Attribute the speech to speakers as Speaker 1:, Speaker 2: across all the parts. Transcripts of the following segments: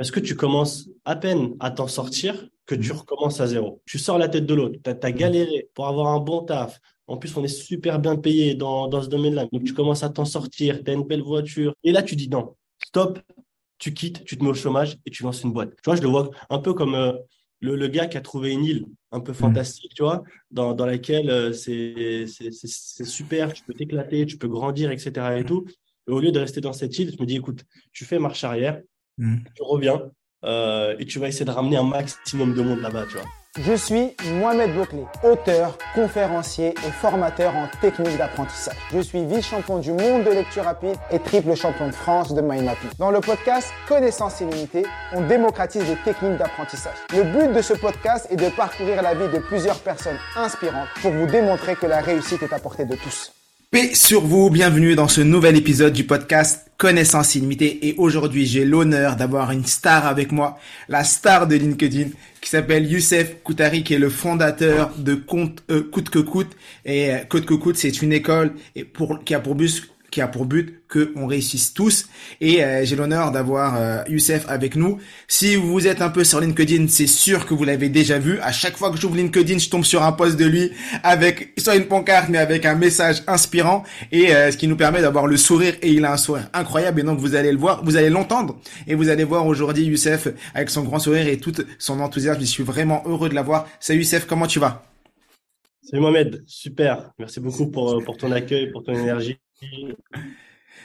Speaker 1: Est-ce que tu commences à peine à t'en sortir que tu recommences à zéro? Tu sors la tête de l'autre. Tu as, galéré pour avoir un bon taf. En plus, on est super bien payé dans, dans ce domaine-là. Donc, tu commences à t'en sortir. Tu as une belle voiture. Et là, tu dis non, stop. Tu quittes, tu te mets au chômage et tu lances une boîte. Tu vois, je le vois un peu comme euh, le, le, gars qui a trouvé une île un peu fantastique, tu vois, dans, dans laquelle euh, c'est super, tu peux t'éclater, tu peux grandir, etc. Et tout. Et au lieu de rester dans cette île, je me dis, écoute, tu fais marche arrière, mm. tu reviens euh, et tu vas essayer de ramener un maximum de monde là-bas, tu vois.
Speaker 2: Je suis Mohamed Bouclé, auteur, conférencier et formateur en technique d'apprentissage. Je suis vice-champion du monde de lecture rapide et triple champion de France de mind mapping. Dans le podcast Connaissance illimitée, on démocratise les techniques d'apprentissage. Le but de ce podcast est de parcourir la vie de plusieurs personnes inspirantes pour vous démontrer que la réussite est à portée de tous.
Speaker 3: Paix sur vous, bienvenue dans ce nouvel épisode du podcast Connaissance illimitée. Et aujourd'hui j'ai l'honneur d'avoir une star avec moi, la star de LinkedIn qui s'appelle Youssef Koutari qui est le fondateur de Compte euh, Coûte que Coûte. Et euh, Coûte que Coûte c'est une école et qui a pour but qui a pour but que on réussisse tous. Et euh, j'ai l'honneur d'avoir euh, Youssef avec nous. Si vous êtes un peu sur LinkedIn, c'est sûr que vous l'avez déjà vu. À chaque fois que j'ouvre LinkedIn, je tombe sur un post de lui avec soit une pancarte mais avec un message inspirant et euh, ce qui nous permet d'avoir le sourire. Et il a un sourire incroyable. Et donc vous allez le voir, vous allez l'entendre et vous allez voir aujourd'hui Youssef avec son grand sourire et tout son enthousiasme. Je suis vraiment heureux de l'avoir. Salut Youssef, comment tu vas?
Speaker 1: Salut Mohamed, super. Merci beaucoup pour, pour ton accueil, pour ton énergie.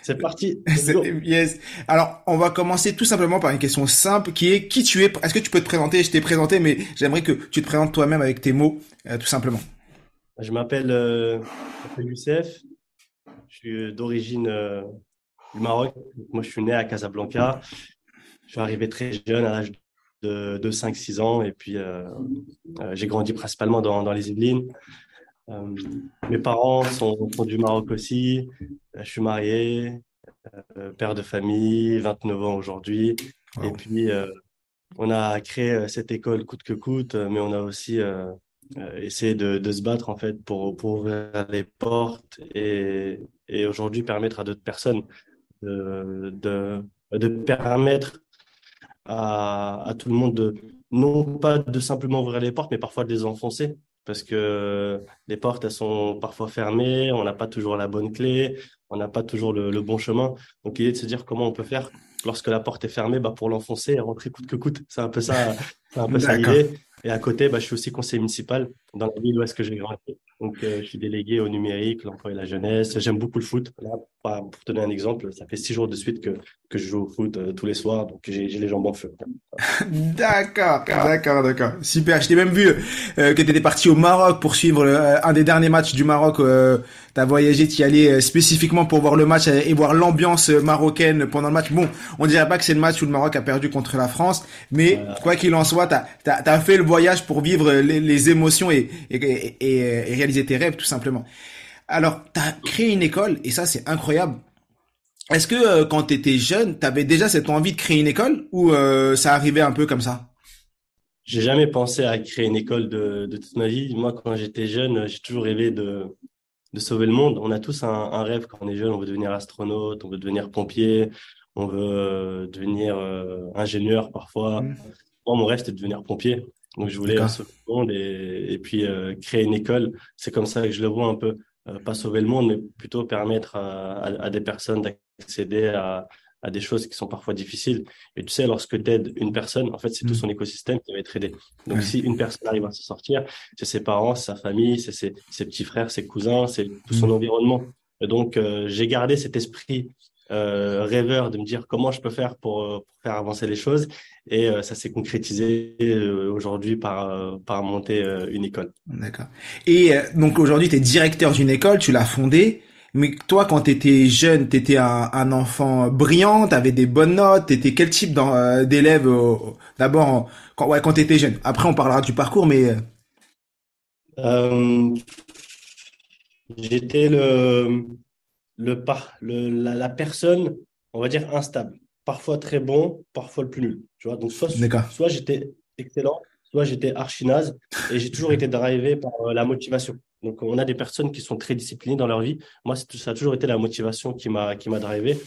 Speaker 1: C'est parti.
Speaker 3: yes. Alors, on va commencer tout simplement par une question simple qui est qui tu es. Est-ce que tu peux te présenter? Je t'ai présenté, mais j'aimerais que tu te présentes toi-même avec tes mots, euh, tout simplement.
Speaker 1: Je m'appelle euh, Youssef. Je suis d'origine euh, du Maroc. Moi, je suis né à Casablanca. Je suis arrivé très jeune, à l'âge de, de 5-6 ans, et puis euh, j'ai grandi principalement dans, dans les Yvelines. Euh, mes parents sont, sont, du Maroc aussi. Euh, je suis marié, euh, père de famille, 29 ans aujourd'hui. Et puis, on a créé cette école coûte que coûte, mais on a aussi essayé de, de, se battre en fait pour, pour ouvrir les portes et, et aujourd'hui permettre à d'autres personnes de, de, de permettre à, à, tout le monde de non pas de simplement ouvrir les portes, mais parfois de les enfoncer parce que les portes, elles sont parfois fermées, on n'a pas toujours la bonne clé, on n'a pas toujours le, bon chemin. Donc, l'idée de se dire comment on peut faire lorsque la porte est fermée bah, pour l'enfoncer et rentrer coûte que coûte. C'est un peu ça, c'est un peu ça l'idée. Et à côté, bah, je suis aussi conseiller municipal dans la ville où est-ce que j'ai grandi. Donc, euh, je suis délégué au numérique, l'emploi et la jeunesse. J'aime beaucoup le foot. Là, pour donner un exemple, ça fait six jours de suite que, que je joue au foot euh, tous les soirs, donc j'ai les jambes en feu.
Speaker 3: d'accord, d'accord, d'accord. Super. Je t'ai même vu euh, que tu étais parti au Maroc pour suivre un des derniers matchs du Maroc. tu as voyagé, tu y allais spécifiquement pour voir le match et voir l'ambiance marocaine pendant le match. Bon, on dirait pas que c'est le match où le Maroc a perdu contre la France, mais quoi qu'il en soit, tu as, as, fait le voyage pour vivre les, les émotions et, et, et, et réaliser tes rêves tout simplement. Alors, tu as créé une école et ça c'est incroyable. Est-ce que euh, quand tu étais jeune, tu avais déjà cette envie de créer une école ou euh, ça arrivait un peu comme ça?
Speaker 1: J'ai jamais pensé à créer une école de, de toute ma vie. Moi, quand j'étais jeune, j'ai toujours rêvé de, de sauver le monde. On a tous un, un, rêve quand on est jeune. On veut devenir astronaute, on veut devenir pompier, on veut euh, devenir euh, ingénieur parfois. Mmh. Moi, mon rêve, c'était de devenir pompier. Donc, je voulais sauver le monde et, et puis euh, créer une école. C'est comme ça que je le vois un peu. Euh, pas sauver le monde, mais plutôt permettre à, à, des personnes d'accéder à, à, des choses qui sont parfois difficiles. Et tu sais, lorsque tu aides une personne, en fait, c'est tout mm. son écosystème qui va être aidé. Donc, si une personne arrive à se sortir, c'est ses parents, sa famille, c'est ses, ses, petits frères, ses cousins, c'est tout son mm. environnement. Et donc, euh, j'ai gardé cet esprit euh, rêveur de me dire comment je peux faire pour, euh, pour faire avancer les choses. Et euh, ça s'est concrétisé euh, aujourd'hui par, par monter une école.
Speaker 3: D'accord. Et donc aujourd'hui, tu es directeur d'une école, tu l'as fondée. Mais toi, quand t'étais jeune, t'étais un, un enfant brillant, t'avais des bonnes notes, t'étais quel type euh, d'élève d'abord quand ouais quand t'étais jeune? Après, on parlera du parcours, mais euh,
Speaker 1: euh j'étais le le par le la, la, personne, on va dire instable, parfois très bon, parfois le plus nul. Tu vois, donc soit soit j'étais excellent, soit j'étais archi naze, et j'ai toujours été drivé par la motivation. Donc, on a des personnes qui sont très disciplinées dans leur vie. Moi, ça a toujours été la motivation qui m'a drivé.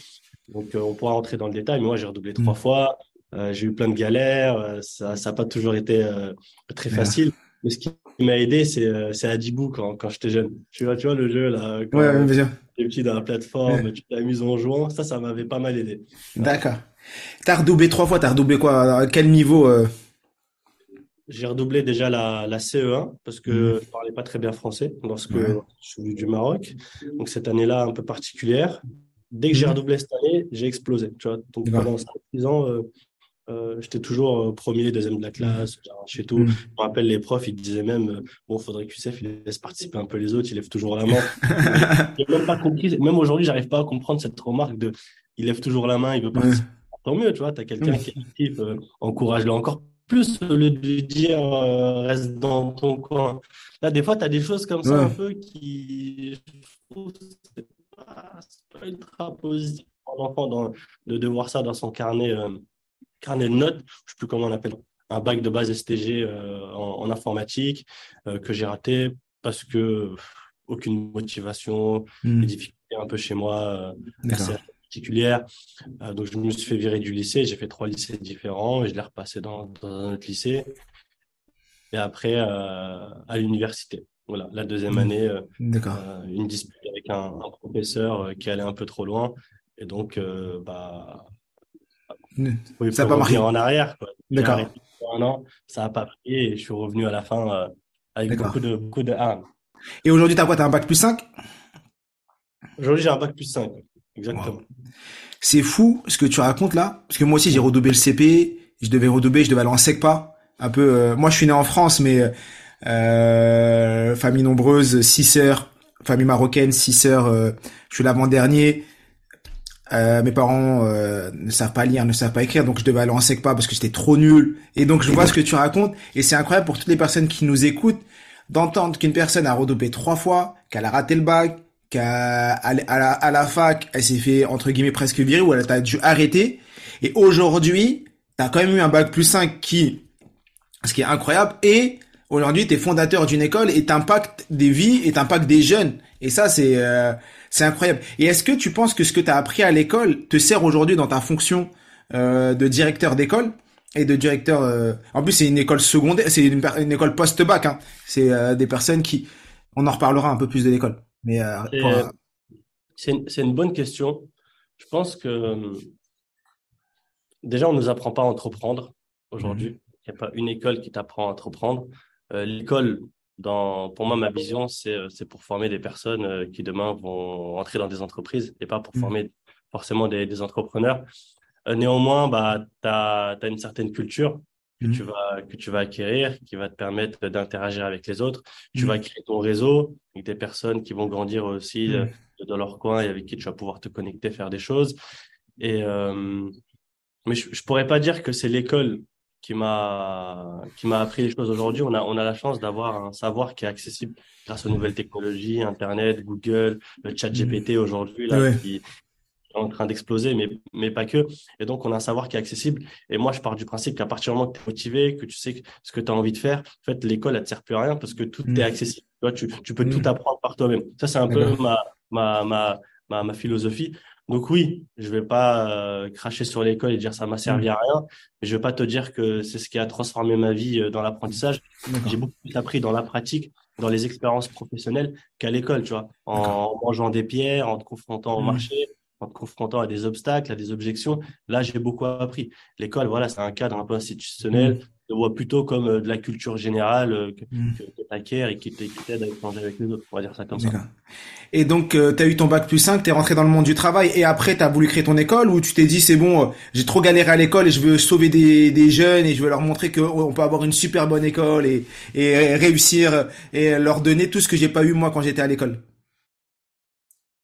Speaker 1: Donc, euh, on pourra rentrer dans le détail. Mais moi, j'ai redoublé trois mm. fois. Euh, j'ai eu plein de galères. Euh, ça n'a pas toujours été très facile. Mais ce qui m'a aidé, c'est Adibou quand quand j'étais jeune. Tu vois, tu vois le jeu là. Quand
Speaker 3: ouais, bien
Speaker 1: petit dans la plateforme, tu t'amuses en jouant. Ça, ça m'avait pas mal aidé.
Speaker 3: D'accord. T'as redoublé trois fois. T'as redoublé quoi? À quel niveau
Speaker 1: j'ai redoublé déjà la, la CE1 parce que mmh. je parlais pas très bien français lorsque je suis venu du Maroc. Donc cette année-là un peu particulière. Dès que j'ai mmh. redoublé cette année, j'ai explosé. Tu vois Donc pendant 6 ans, euh, euh, j'étais toujours euh, premier, deuxième de la classe, chez tout. Mmh. Je me rappelle les profs, ils disaient même euh, bon, faudrait que QCF il laisse participer un peu les autres, il lève toujours la main. j'ai même pas compris. Même aujourd'hui, j'arrive pas à comprendre cette remarque de il lève toujours la main, il veut participer. Tant mieux, tu vois, tu as quelqu'un qui est actif, encourage-le encore plus au lieu de dire euh, reste dans ton coin. Là, des fois, tu as des choses comme ça un peu qui, je trouve, c'est pas, pas ultra positif pour l'enfant de, de voir ça dans son carnet, euh, carnet de notes. Je sais plus comment on appelle un bac de base STG euh, en, informatique que j'ai raté parce que aucune motivation, hmm. des difficultés un peu chez moi particulière. Euh, donc, je me suis fait virer du lycée. J'ai fait trois lycées différents et je l'ai repassé dans, dans, un autre lycée. Et après, euh, à l'université. Voilà, la deuxième mmh. année, euh, euh, une dispute avec un, un, professeur euh, qui allait un peu trop loin. Et donc, bah,
Speaker 3: ça n'a pas marché
Speaker 1: en arrière.
Speaker 3: D'accord.
Speaker 1: Un an, ça n'a pas pris et je suis revenu à la fin avec beaucoup de, beaucoup de
Speaker 3: Et aujourd'hui, tu as quoi Tu as un bac plus 5
Speaker 1: Aujourd'hui, j'ai un bac plus 5. Exactement.
Speaker 3: C'est fou ce que tu racontes là, parce que moi aussi j'ai redoublé le CP, je devais redoubler, je devais aller en SECPA. Un peu, euh, moi je suis né en France, mais euh, famille nombreuse, six sœurs, famille marocaine, six sœurs. Euh, je suis l'avant-dernier. Euh, mes parents ne savent pas lire, ne savent pas écrire, donc je devais aller en SECPA parce que j'étais trop nul. Et donc je vois ce que tu racontes, et c'est incroyable pour toutes les personnes qui nous écoutent d'entendre qu'une personne a redoublé trois fois, qu'elle a raté le bac, qu'à à, la, à la fac, elle s'est fait entre guillemets presque virer ou elle a dû arrêter. Et aujourd'hui, t'as quand même eu un bac plus 5 qui, ce qui est incroyable. Et aujourd'hui, t'es fondateur d'une école et t'impactes des vies et t'impactes des jeunes. Et ça, c'est euh, c'est incroyable. Et est-ce que tu penses que ce que t'as appris à l'école te sert aujourd'hui dans ta fonction euh, de directeur d'école et de directeur. Euh, en plus, c'est une école secondaire, c'est une, une, école post-bac. Hein. C'est euh, des personnes qui. On en reparlera un peu plus de l'école. Mais
Speaker 1: euh, c'est une, une, bonne question. Je pense que déjà, on ne nous apprend pas à entreprendre aujourd'hui. Mhm. Il n'y a pas une école qui t'apprend à entreprendre. Euh, l'école, dans, pour moi, ma vision, c'est pour former des personnes euh, qui demain vont entrer dans des entreprises et pas pour mhm. former forcément des, des entrepreneurs. néanmoins, bah, tu as, as, une certaine culture que, tu vas, que tu vas acquérir, qui va te permettre d'interagir avec les autres. Tu vas mmh. créer ton réseau avec des personnes qui vont grandir aussi euh, mmh. dans leur coin et avec qui tu vas pouvoir te connecter, faire des choses. Et, euh, mais je, je pourrais pas dire que c'est l'école qui m'a qui m'a appris les choses aujourd'hui. On a on a la chance d'avoir un savoir qui est accessible grâce aux nouvelles technologies, Internet, Google, le Chat GPT aujourd'hui là qui en train d'exploser, mais, mais pas que. Et donc, on a un savoir qui est accessible. Et moi, je pars du principe qu'à partir du moment que tu es motivé, que tu sais ce que tu as envie de faire, en fait, l'école, elle ne te sert plus à rien parce que tout est mmh. accessible. Tu, vois, tu, tu peux tout mmh. apprendre par toi-même. Ça, c'est un peu ma, ma, ma, ma, ma philosophie. Donc oui, je vais pas euh, cracher sur l'école et dire ça m'a servi mmh. à rien, mais je vais pas te dire que c'est ce qui a transformé ma vie euh, dans l'apprentissage. J'ai beaucoup plus appris dans la pratique, dans les expériences professionnelles qu'à l'école, tu vois, en mangeant des pierres, en te confrontant au marché, en te confrontant à des obstacles, à des objections. Là, j'ai beaucoup appris. L'école, voilà, c'est un cadre un peu institutionnel. Je vois plutôt comme euh, de la culture générale euh, que, mmh. que, tu acquiers et qui t'aide à échanger avec les autres. On va dire ça comme ça.
Speaker 3: Et donc, euh, tu as eu ton bac plus 5, tu es rentré dans le monde du travail et après, tu as voulu créer ton école ou tu t'es dit, c'est bon, j'ai trop galéré à l'école et je veux sauver des, des jeunes et je veux leur montrer qu'on peut avoir une super bonne école et, et réussir et leur donner tout ce que j'ai pas eu moi quand j'étais à l'école?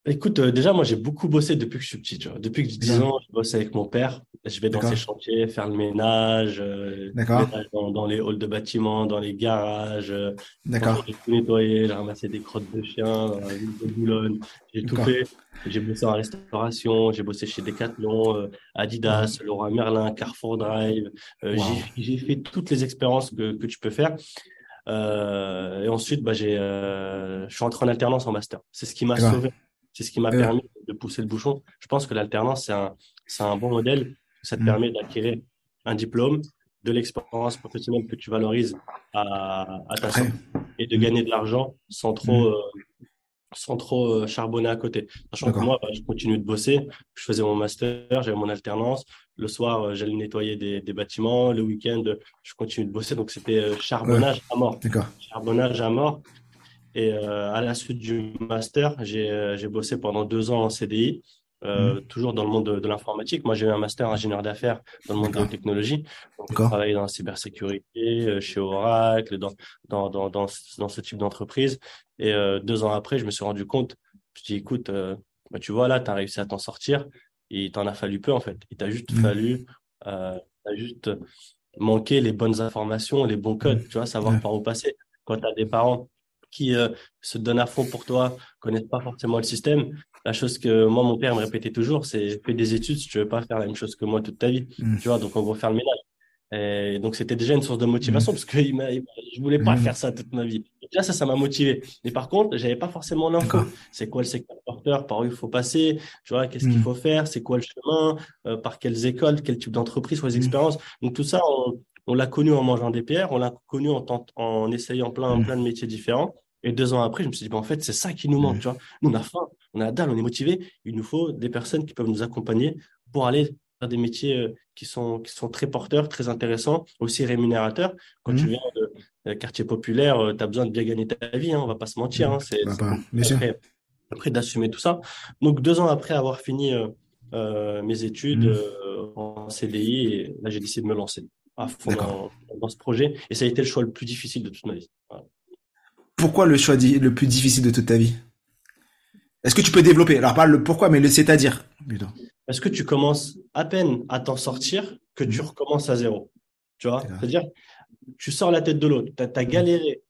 Speaker 1: Écoute, euh, déjà, moi, j'ai beaucoup bossé depuis que je suis petit. Tu vois. Depuis que j'ai 10 ans, je bosse avec mon père. Je vais dans ses chantiers, faire le ménage, euh, ménage dans, dans, les halls de bâtiments, dans les garages. Euh,
Speaker 3: D'accord.
Speaker 1: J'ai tout nettoyé, j'ai ramassé des crottes de chiens dans la ville de Boulogne. J'ai tout fait. J'ai bossé en restauration, j'ai bossé chez Decathlon, euh, Adidas, Laura Merlin, Carrefour Drive. Euh, J'ai fait toutes les expériences que, que tu peux faire. Euh, et ensuite, bah, j'ai, euh, je suis entré en alternance en master. C'est ce qui m'a sauvé. C'est ce qui m'a permis de pousser le bouchon. Je pense que l'alternance, c'est un, c'est un bon modèle. Ça te mm. permet d'acquérir un diplôme, de l'expérience professionnelle que tu valorises à, à ta santé et de gagner de l'argent sans trop, mm. euh, sans trop euh, charbonner à côté. Sachant que moi, bah, je continue de bosser. Je faisais mon master, j'avais mon alternance. Le soir, euh, j'allais nettoyer des, des, bâtiments. Le week-end, je continue de bosser. Donc, c'était charbonnage à mort. Charbonnage à mort. Et à la suite du master, j'ai bossé pendant deux ans en CDI. Euh, mmh. toujours dans le monde de, l'informatique. Moi, j'ai eu un master ingénieur d'affaires dans le monde de la technologie. J'ai travaillé dans la cybersécurité, euh, chez Oracle, dans, dans, dans, dans, dans ce type d'entreprise. Et euh, deux ans après, je me suis rendu compte, je me dit, écoute, euh, bah, tu vois, là, tu as réussi à t'en sortir. Et il t'en a fallu peu, en fait. Il t'a juste mmh. fallu, euh, as juste manqué les bonnes informations, les bons codes, tu vois, savoir par où passer. Quand tu as des parents qui se donnent à fond pour toi, connaissent pas forcément le système, la chose que moi, mon père me répétait toujours, c'est fais des études si tu veux pas faire la même chose que moi toute ta vie. Mm. Tu vois, donc on va faire le ménage. Et donc c'était déjà une source de motivation mm. parce que il je voulais pas mm. faire ça toute ma vie. Et là, ça, ça m'a motivé. Mais par contre, j'avais pas forcément l'info. C'est quoi le secteur porteur, par où il faut passer, tu vois, qu'est-ce qu'il faut faire, c'est quoi le chemin, euh, par quelles écoles, quel type d'entreprise, quelles expériences? Donc tout ça, on, on l'a connu en mangeant des pierres, on l'a connu en, en essayant plein, plein de métiers différents. Et deux ans après, je me suis dit, bah, en fait, c'est ça qui nous manque. Tu vois nous, on a faim, on a la dalle, on est motivé. Il nous faut des personnes qui peuvent nous accompagner pour aller faire des métiers euh, qui sont, qui sont très porteurs, très intéressants, aussi rémunérateurs. Quand tu mmh. viens de, euh, quartier populaire, euh, tu as besoin de bien gagner ta vie, hein, on va pas se mentir. Hein, c'est, bah, après, après d'assumer tout ça. Donc, deux ans après avoir fini mes études mmh. en CDI, et là, j'ai décidé de me lancer à fond dans, dans, ce projet. Et ça a été le choix le plus difficile de toute ma vie. Voilà
Speaker 3: pourquoi le choix le plus difficile de toute ta vie? Est-ce que tu peux développer? Alors pas le pourquoi, mais le c'est-à-dire plutôt.
Speaker 1: Est-ce que tu commences à peine à t'en sortir que tu mhm. recommences à zéro? Tu vois? C'est-à-dire, tu sors la tête de l'autre, tu as, galéré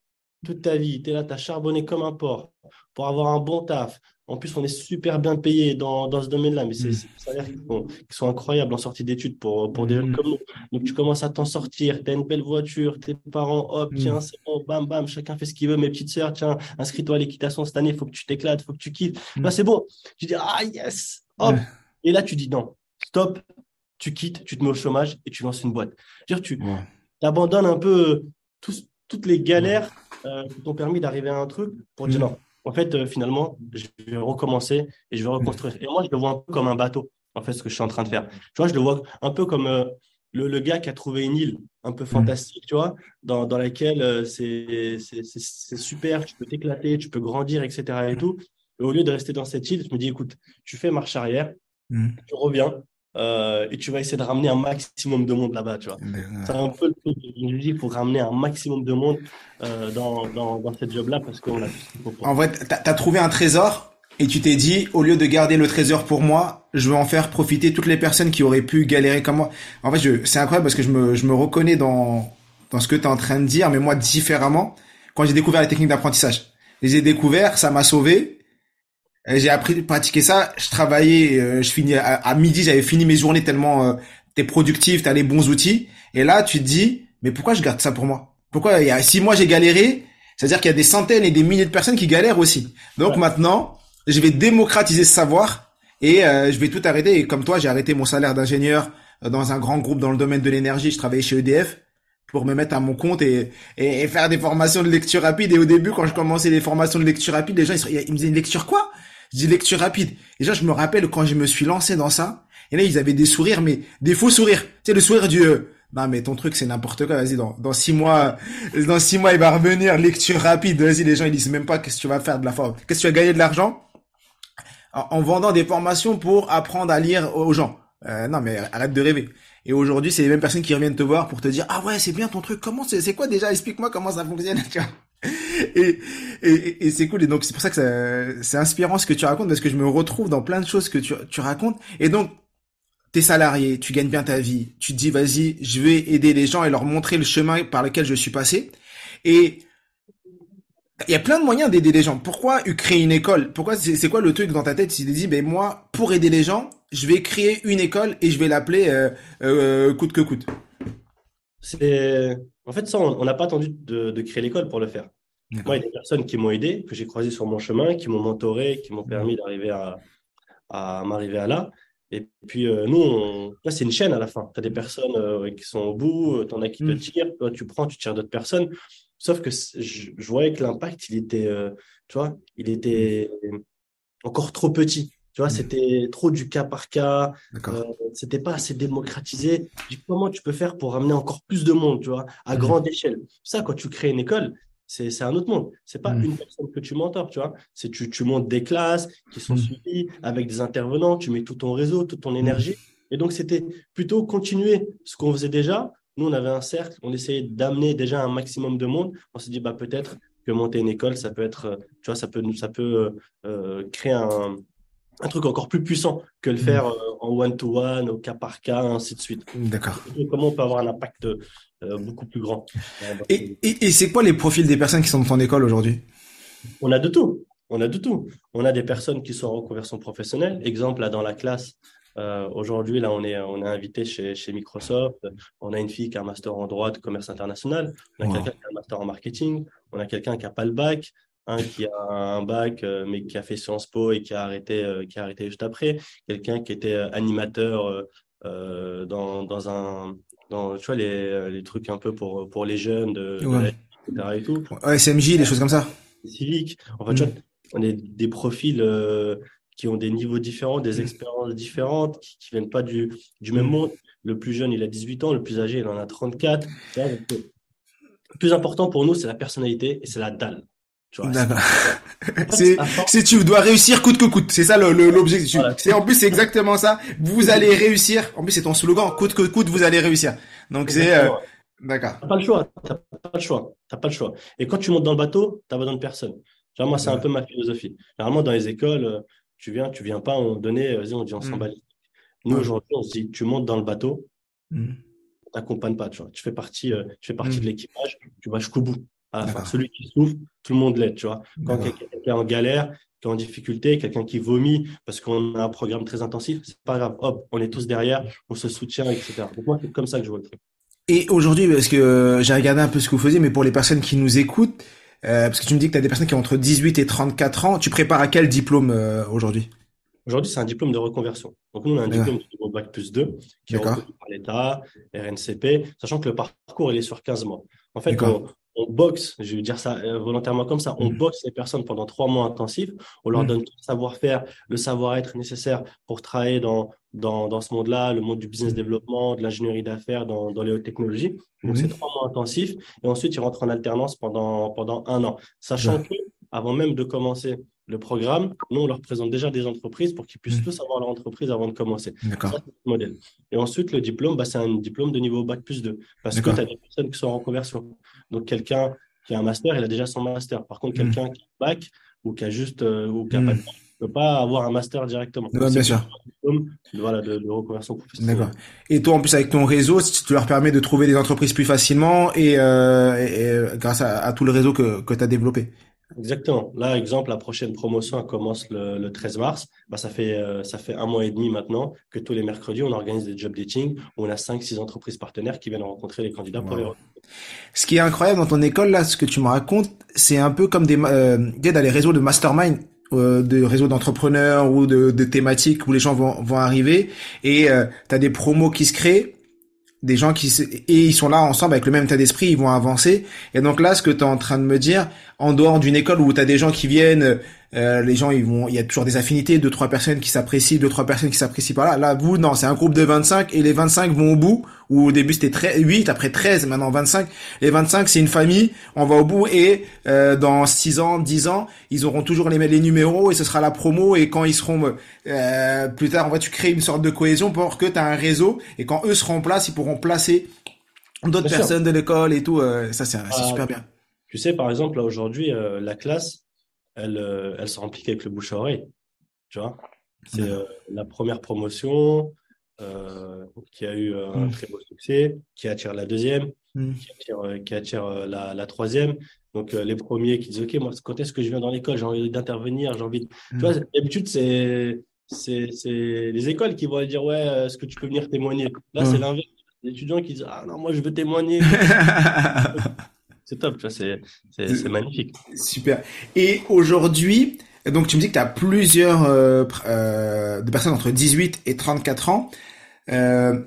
Speaker 1: toute ta vie, tu es là, tu as charbonné comme un porc pour avoir un bon taf, en plus, on est super bien payé dans, dans ce domaine-là, mais c'est mm. des salaires qui sont, qui sont, incroyables en sortie d'études pour, pour des jeunes mm. comme nous. Donc, tu commences à t'en sortir, tu as une belle voiture, tes parents, hop, mm. tiens, c'est bon, bam, bam, chacun fait ce qu'il veut. Mes petites sœurs, tiens, inscris-toi à l'équitation cette année, il faut que tu t'éclates, il faut que tu kiffes. Là, c'est bon. Tu dis, ah, yes, hop. Et là, tu dis, non, stop, tu quittes, tu te mets au chômage et tu lances une boîte. Dire, tu abandonnes un peu euh, toutes les galères euh, qui t'ont permis d'arriver à un truc pour dire non en fait, euh, finalement, je vais recommencer et je vais reconstruire. Et moi, je le vois un peu comme un bateau, en fait, ce que je suis en train de faire. Tu vois, je le vois un peu comme euh, le, le, gars qui a trouvé une île un peu fantastique, tu vois, dans, dans laquelle c'est super, tu peux t'éclater, tu peux grandir, etc. Et tout. Et au lieu de rester dans cette île, je me dis, écoute, tu fais marche arrière, mmh. tu reviens, euh, et tu vas essayer de ramener un maximum de monde là-bas, tu vois. C'est un peu le truc je dis pour ramener un maximum de monde euh, dans, dans, dans cette job-là parce qu'on a
Speaker 3: En vrai, t'as as trouvé un trésor et tu t'es dit, au lieu de garder le trésor pour moi, je veux en faire profiter toutes les personnes qui auraient pu galérer comme moi. En fait, c'est incroyable parce que je me, je me reconnais dans, dans ce que tu es en train de dire, mais moi différemment, quand j'ai découvert les techniques d'apprentissage. Je les ai découverts, ça m'a sauvé j'ai appris à pratiquer ça. Je travaillais, euh, je finis à, midi, j'avais fini mes journées tellement euh, t'es productif, t'as les bons outils. Et là, tu te dis, mais pourquoi je garde ça pour moi? Pourquoi il y a, si moi j'ai galéré, c'est-à-dire qu'il y a des centaines et des milliers de personnes qui galèrent aussi. Donc maintenant, je vais démocratiser ce savoir et euh, je vais tout arrêter. Et comme toi, j'ai arrêté mon salaire d'ingénieur euh, dans un grand groupe dans le domaine de l'énergie. Je travaillais chez EDF pour me mettre à mon compte et, et, faire des formations de lecture rapide. Et au début, quand je commençais les formations de lecture rapide, les gens ils, ils me disaient une lecture quoi? Dis lecture rapide. Déjà, je me rappelle quand je me suis lancé dans ça, et là, ils avaient des sourires, mais des faux sourires. Tu sais, le sourire du, euh, non, mais ton truc, c'est n'importe quoi. Vas-y, dans, dans six mois, dans six mois, il va revenir, lecture rapide. Vas-y, les gens, ils disent même pas qu'est-ce que tu vas faire de la forme. Qu'est-ce que tu vas gagner de l'argent? En, vendant des formations pour apprendre à lire aux gens. Euh, non, mais arrête de rêver. Et aujourd'hui, c'est les mêmes personnes qui reviennent te voir pour te dire, ah ouais, c'est bien ton truc. Comment c'est, c'est quoi déjà? Explique-moi comment ça fonctionne, tu vois? Et, et, et c'est cool. Et donc, c'est pour ça que c'est inspirant ce que tu racontes parce que je me retrouve dans plein de choses que tu, tu racontes. Et donc, t'es salarié, tu gagnes bien ta vie, tu te dis, vas-y, je vais aider les gens et leur montrer le chemin par lequel je suis passé. Et il y a plein de moyens d'aider les gens. Pourquoi créer une école? Pourquoi c'est quoi le truc dans ta tête Tu te dis, ben moi, pour aider les gens, je vais créer une école et je vais l'appeler euh, euh, coûte que coûte?
Speaker 1: C'est en fait ça, on n'a pas attendu de, de créer l'école pour le faire. Moi, il y a des personnes qui m'ont aidé, que j'ai croisées sur mon chemin, qui m'ont mentoré, qui m'ont permis d'arriver à, à m'arriver à là. Et puis, euh, nous, là, c'est une chaîne à la fin. Tu as des personnes euh, qui sont au bout, tu en as qui te mm. tirent, toi, tu prends, tu tires d'autres personnes. Sauf que je, voyais que l'impact, il était, euh, tu vois, il était encore trop petit. Tu vois, mm. c'était trop du cas par cas. Euh, c'était pas assez démocratisé. comment tu peux faire pour ramener encore plus de monde, tu vois, à mm. grande échelle? Ça, quand tu crées une école, c'est un autre monde. C'est pas une personne que tu mentors, tu vois. C'est tu, tu montes des classes qui sont suivies avec des intervenants, tu mets tout ton réseau, toute ton énergie. Et donc, c'était plutôt continuer ce qu'on faisait déjà, nous, on avait un cercle, on essayait d'amener déjà un maximum de monde. On s'est dit, bah, peut-être que monter une école, ça peut être, euh, tu vois, ça peut, ça peut euh, euh, créer un, un truc encore plus puissant que le faire en one-to-one, au cas par cas, ainsi de suite.
Speaker 3: D'accord.
Speaker 1: Comment on peut avoir un impact beaucoup plus grand?
Speaker 3: Et, et, et c'est quoi les profils des personnes qui sont dans ton école aujourd'hui?
Speaker 1: On a de tout. On a de tout. On a des personnes qui sont en reconversion professionnelle. Exemple, là, dans la classe, euh, aujourd'hui, là, on est, on est invité chez, chez Microsoft. On a une fille qui a un master en droit de commerce international. On a quelqu'un qui a un master en marketing. On a quelqu'un qui n'a pas le bac. Un qui a un bac, euh, mais qui a fait Sciences Po et qui a arrêté, euh, qui a arrêté juste après. Quelqu'un qui était animateur dans, dans un, dans, tu vois, les, les trucs un peu pour, pour les jeunes, de,
Speaker 3: etc. et tout. SMJ, des choses comme ça.
Speaker 1: Civique. Enfin, tu vois, mm. on est des profils qui ont des niveaux différents, des mmh. expériences différentes, qui ne viennent pas du, du même mmh. monde. Le plus jeune, il a 18 ans, le plus âgé, il en a 34. le plus important pour nous, c'est la personnalité et c'est la dalle.
Speaker 3: C'est, c'est tu dois réussir coûte que coûte. C'est ça l'objectif. c'est en plus c'est exactement ça. Vous allez réussir. En plus c'est ton slogan coûte que coûte, vous allez réussir. Donc c'est euh, d'accord.
Speaker 1: T'as pas le choix. T'as pas le choix. T'as pas le choix. Et quand tu montes dans le bateau, t'as besoin de personne. Genre, moi c'est un peu ma philosophie. Généralement dans les écoles, euh, tu viens, tu viens pas, on donnait, vas-y, on dit on s'en mm. Nous, aujourd'hui, on se dit, tu montes dans le bateau, mm. on t'accompagne pas, tu vois. Tu fais partie, euh, tu fais partie mm. de l'équipage, tu vas jusqu'au bout. Celui qui souffre, tout le monde l'aide, tu vois. Quand quelqu'un est en galère, qui est en difficulté, quelqu'un qui vomit parce qu'on a un programme très intensif, c'est pas grave. Hop, on est tous derrière, on se soutient, etc. Donc moi, c'est comme ça que je vois le truc.
Speaker 3: Et aujourd'hui, parce que euh, j'ai regardé un peu ce que vous faisiez, mais pour les personnes qui nous écoutent, euh, parce que tu me dis que tu as des personnes qui ont entre 18 et 34 ans. Tu prépares à quel diplôme euh, aujourd'hui?
Speaker 1: Aujourd'hui, c'est un diplôme de reconversion. Donc, nous, on a un diplôme de Bac plus 2 qui est reconnu par l'État, RNCP, sachant que le parcours, il est sur 15 mois. En fait, on boxe, je vais dire ça euh, volontairement comme ça, on mm. boxe les personnes pendant trois mois intensifs, on leur mm. donne tout le savoir-faire, le savoir-être nécessaire pour travailler dans, dans, dans ce monde-là, le monde du business mm. développement, de l'ingénierie d'affaires, dans, dans les hautes technologies. Donc, c'est trois mois intensifs et ensuite, ils rentrent en alternance pendant, pendant un an. Sachant que, avant même de commencer le programme, nous, on leur présente déjà des entreprises pour qu'ils puissent tous avoir leur entreprise avant de commencer.
Speaker 3: D'accord.
Speaker 1: modèle. Et ensuite, le diplôme, bah, c'est un diplôme de niveau Bac plus 2 parce que tu as des personnes qui sont en conversion. Donc, quelqu'un qui a un master, il a déjà son master. Par contre, quelqu'un qui a un bac ou qui a juste euh, ou qui a pas de bac, ne peut pas avoir un master directement.
Speaker 3: bien sûr.
Speaker 1: voilà, de, de, reconversion professionnelle.
Speaker 3: D'accord. Et toi, en plus, avec ton réseau, tu leur permets de trouver des entreprises plus facilement et, euh, et, grâce à, à, tout le réseau que, que tu as développé?
Speaker 1: Exactement. Là, exemple, la prochaine promotion elle commence le, le 13 mars. Bah, ça fait euh, ça fait un mois et demi maintenant que tous les mercredis, on organise des job dating où on a cinq, six entreprises partenaires qui viennent rencontrer les candidats pour les
Speaker 3: Ce qui est incroyable dans ton école là, ce que tu me racontes, c'est un peu comme des euh, dans les réseaux de mastermind euh, de réseaux d'entrepreneurs ou de, de, thématiques où les gens vont, vont arriver et euh, tu as des promos qui se créent des gens qui et ils sont là ensemble avec le même état d'esprit, ils vont avancer. Et donc là, ce que tu es en train de me dire, en dehors d'une école où tu as des gens qui viennent, euh, les gens ils vont, il y a toujours des affinités, deux trois personnes qui s'apprécient, deux trois personnes qui s'apprécient pas là. Là, vous non, c'est un groupe de 25 et les 25 vont au bout. Ou au début c'était 8, après 13, maintenant 25. Les 25 c'est une famille, on va au bout et euh, dans 6 ans, 10 ans, ils auront toujours les les numéros et ce sera la promo et quand ils seront euh, plus tard, on va tu créer une sorte de cohésion pour que tu as un réseau et quand eux seront en place, ils pourront placer d'autres personnes de l'école et tout. ça c'est super bien.
Speaker 1: Tu sais, par exemple, là aujourd'hui, euh, la classe, elle, euh, elle se remplit avec le bouche à oreille. Tu vois, c'est euh, la première promotion qui a eu un mm. très beau succès, qui attire la deuxième, mm. qui attire, qui attire la, la, troisième. Donc les premiers qui disent ok, moi, quand est-ce que je viens dans l'école, j'ai envie d'intervenir, j'ai envie. De... Tu mm. vois, d'habitude c'est c'est les écoles qui vont dire ouais, est-ce que tu peux venir témoigner? Là, c'est l'inverse. Les étudiants qui disent ah non, moi je veux témoigner. c'est top, c'est magnifique.
Speaker 3: Super. Et aujourd'hui, donc tu me dis que tu as plusieurs euh, euh, de personnes entre 18 et 34 ans. Euh,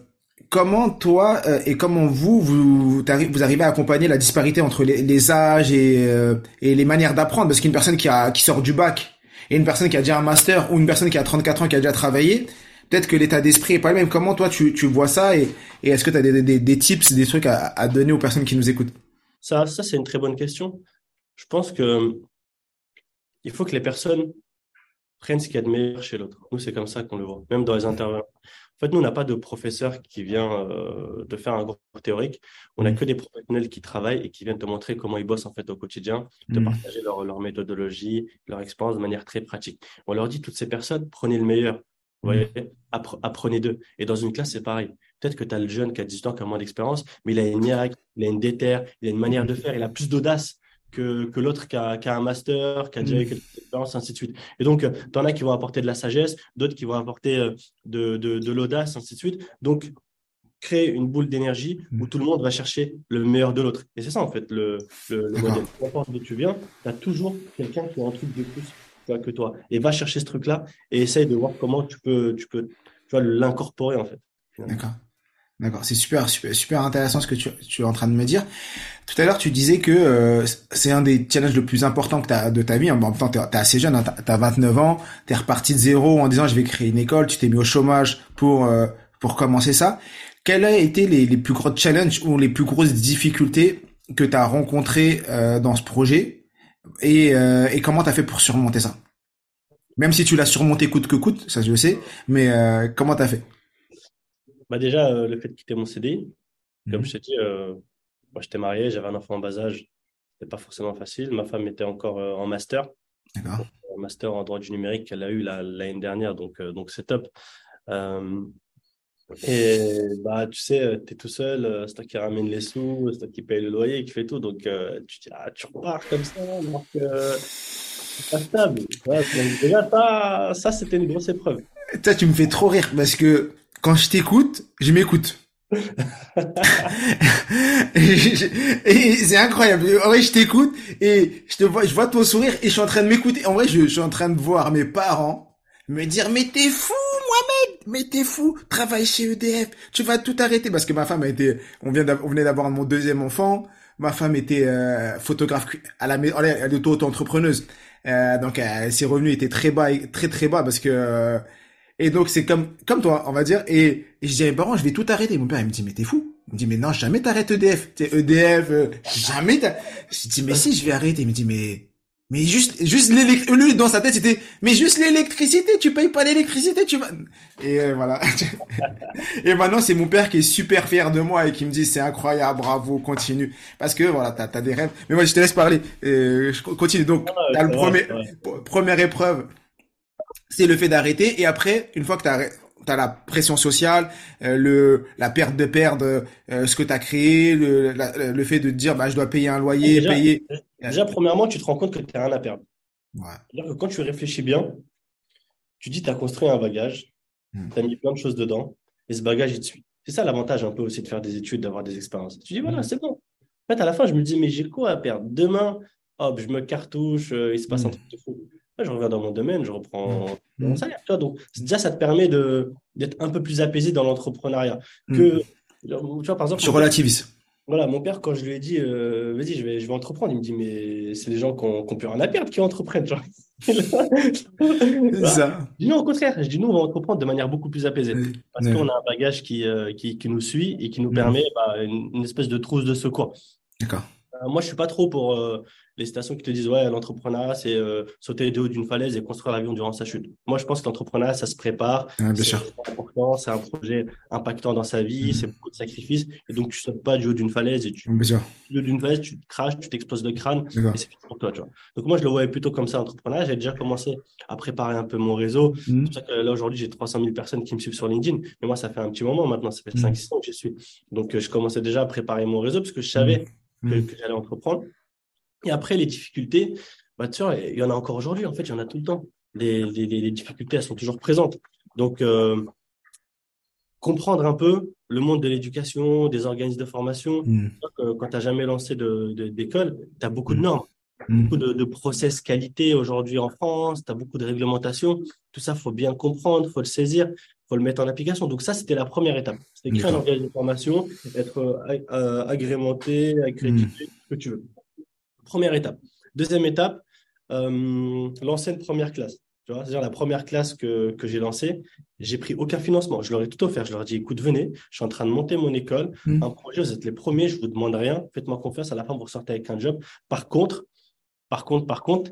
Speaker 3: comment toi euh, et comment vous, vous, vous arrivez à accompagner la disparité entre les, les âges et, et les manières d'apprendre? Parce qu'une personne qui, a, qui sort du bac et une personne qui a déjà un master ou une personne qui a 34 ans qui a déjà travaillé, peut-être que l'état d'esprit est pas le même. Comment toi tu, tu vois ça et, et est-ce que tu as des, des, des, tips, des trucs à, à donner aux personnes qui nous écoutent?
Speaker 1: Ça, ça c'est une très bonne question. Je pense que il faut que les personnes prennent ce qu'il y a de meilleur chez l'autre. Nous, c'est comme ça qu'on le voit, même dans les intervenants. En fait, nous, on n'a pas de professeur qui vient euh, de faire un cours théorique. On n'a mm. que des professionnels qui travaillent et qui viennent te montrer comment ils bossent en fait au quotidien, de mm. partager leur, leur, méthodologie, leur expérience de manière très pratique. On leur dit, toutes ces personnes, prenez le meilleur. Vous voyez, apprenez d'eux. Et dans une classe, c'est pareil. Peut-être que tu as le jeune qui a 18 ans, qui a moins d'expérience, mais il a une niaque, il a une déterre, il a une manière de faire, il a plus d'audace que, que l'autre qui a, qui a, un master, qui a déjà eu mm. quelques expériences, ainsi de suite. Et donc, euh, tu en as qui vont apporter de la sagesse, d'autres qui vont apporter euh, de, de, de l'audace, ainsi de suite. Donc, créer une boule d'énergie où mm. tout le monde va chercher le meilleur de l'autre. Et c'est ça, en fait, le, le, modèle. Peu importe d'où tu viens, tu as toujours quelqu'un qui a un truc de plus que toi. Et va chercher ce truc-là et essaye de voir comment tu peux, tu peux tu l'incorporer, en fait.
Speaker 3: D'accord. D'accord, c'est super, super, super intéressant ce que tu, tu, es en train de me dire. Tout à l'heure, tu disais que euh, c'est un des challenges le plus importants que as, de ta vie. En même temps, tu es, assez jeune, hein, tu as 29 ans, tu es reparti de zéro en disant je vais créer une école, tu t'es mis au chômage pour euh, pour commencer ça. Quels ont été les, les plus gros challenges ou les plus grosses difficultés que tu as rencontrées euh, dans ce projet? Et, euh, et comment tu as fait pour surmonter ça? Même si tu l'as surmonté coûte que coûte, ça je le sais, mais euh, comment tu as fait?
Speaker 1: Bah déjà, euh, le fait de quitter mon CDI, comme mhm. je t'ai dit, euh, moi j'étais marié, j'avais un enfant en bas âge, c'était pas forcément facile. Ma femme était encore euh, en master, un master en droit du numérique qu'elle a eu l'année dernière, donc donc c'est top. et bah tu sais, tu es tout seul, c'est toi qui ramène les sous, c'est toi qui paye le loyer, qui fait tout, donc tu dis ah, tu repars comme ça, alors que c'est pas stable. déjà ça, ça c'était une grosse épreuve.
Speaker 3: Toi, tu me fais trop rire parce que quand je t'écoute, je m'écoute. et, c'est incroyable. En vrai, je t'écoute et je te vois, je vois ton sourire et je suis en train de m'écouter. En vrai, je, suis en train de voir mes parents me dire, mais t'es fou, Mohamed, mais t'es fou, travaille chez EDF, tu vas tout arrêter parce que ma femme a été, on vient, on venait d'avoir mon deuxième enfant. Ma femme était euh, photographe à la maison, elle est auto-entrepreneuse. Euh, donc euh, ses revenus étaient très bas, très très bas parce que euh, et donc, c'est comme, comme toi, on va dire. Et, et je dis à mes parents, je vais tout arrêter. Mon père, il me dit, mais t'es fou. Il me dit, mais non, jamais t'arrêtes EDF. T'es EDF, euh, jamais. Je dis, mais si, je vais arrêter. Il me dit, mais, mais juste, juste l'électricité. Lui, dans sa tête, c'était, mais juste l'électricité, tu payes pas l'électricité, tu vas... Et euh, voilà. et maintenant, c'est mon père qui est super fier de moi et qui me dit, c'est incroyable, bravo, continue. Parce que, voilà, t'as, as des rêves. Mais moi, je te laisse parler. Euh, je continue. Donc, t'as le premier, première épreuve c'est le fait d'arrêter. Et après, une fois que tu as, as, la pression sociale, euh, le la perte de perdre euh, ce que tu as créé, le, le fait de te dire bah je dois payer un loyer, payer.
Speaker 1: Déjà, premièrement, tu te rends compte que tu n'as rien à perdre. Ouais. Que quand tu réfléchis bien, tu dis tu as construit un bagage, hmm. tu as mis plein de choses dedans, et ce bagage, il te suit. C'est ça l'avantage un peu aussi de faire des études, d'avoir des expériences. Tu dis voilà, hmm. c'est bon. En fait, à la fin, je me dis mais j'ai quoi à perdre? Demain, hop, je me cartouche, euh, il se passe un hmm. truc de fou je reviens dans mon domaine, je reprends mmh. mon salaire. Donc, déjà, ça te permet d'être un peu plus apaisé dans l'entrepreneuriat. Mmh. Que, tu
Speaker 3: vois, par exemple. Tu relativises.
Speaker 1: Voilà, mon père, quand je lui ai dit, euh, vas-y, je vais, je vais entreprendre, il me dit, mais c'est les gens qui n'ont plus rien à perdre qui entreprennent. Genre. ça. Je dis non, au contraire, je dis nous, on va entreprendre de manière beaucoup plus apaisée. Parce qu'on a un bagage qui, euh, qui, qui, nous suit et qui nous mmh. permet bah, une, une, espèce de trousse de secours.
Speaker 3: D'accord.
Speaker 1: Moi, je suis pas trop pour euh, les citations qui te disent ouais, l'entrepreneuriat, c'est euh, sauter de haut d'une falaise et construire l'avion durant sa chute. Moi, je pense que l'entrepreneuriat, ça se prépare. c'est important, c'est un projet impactant dans sa vie, mm. c'est beaucoup de sacrifices. Et donc, tu sautes pas du haut d'une falaise et tu,
Speaker 3: du
Speaker 1: haut d'une falaise, tu te craches, tu t'exploses le crâne et c'est pour toi. Tu vois. Donc, moi, je le voyais plutôt comme ça, l'entrepreneuriat. J'ai déjà commencé à préparer un peu mon réseau. Mm. C'est pour ça que là, aujourd'hui, j'ai 300 000 personnes qui me suivent sur LinkedIn. Mais moi, ça fait un petit moment maintenant, ça fait 5-6 mm. ans que je suis. Donc, euh, je commençais déjà à préparer mon réseau parce que je savais que j'allais entreprendre. Et après, les difficultés, bah, tu vois, il y en a encore aujourd'hui, en fait, il y en a tout le temps. Les, les, les difficultés, elles sont toujours présentes. Donc, euh, comprendre un peu le monde de l'éducation, des organismes de formation. Mm. Quand tu n'as jamais lancé d'école, de, tu as beaucoup de mm. normes, beaucoup de, de, process qualité aujourd'hui en France, tu as beaucoup de réglementations. Tout ça, faut bien comprendre, faut le saisir, faut le mettre en application. Donc ça, c'était la première étape. C'était créer un organisme de formation, être euh, euh, agrémenté, accrédité, ce que tu veux. Première étape. Deuxième étape, euh, lancer une première classe. C'est-à-dire la première classe que, que j'ai lancée, j'ai pris aucun financement. Je leur ai tout offert. Je leur ai dit, écoute, venez, je suis en train de monter mon école. Hmm. Un projet, vous êtes les premiers, je vous demande rien. Faites-moi confiance. À la fin, vous ressortez avec un job. Par contre, par contre, par contre,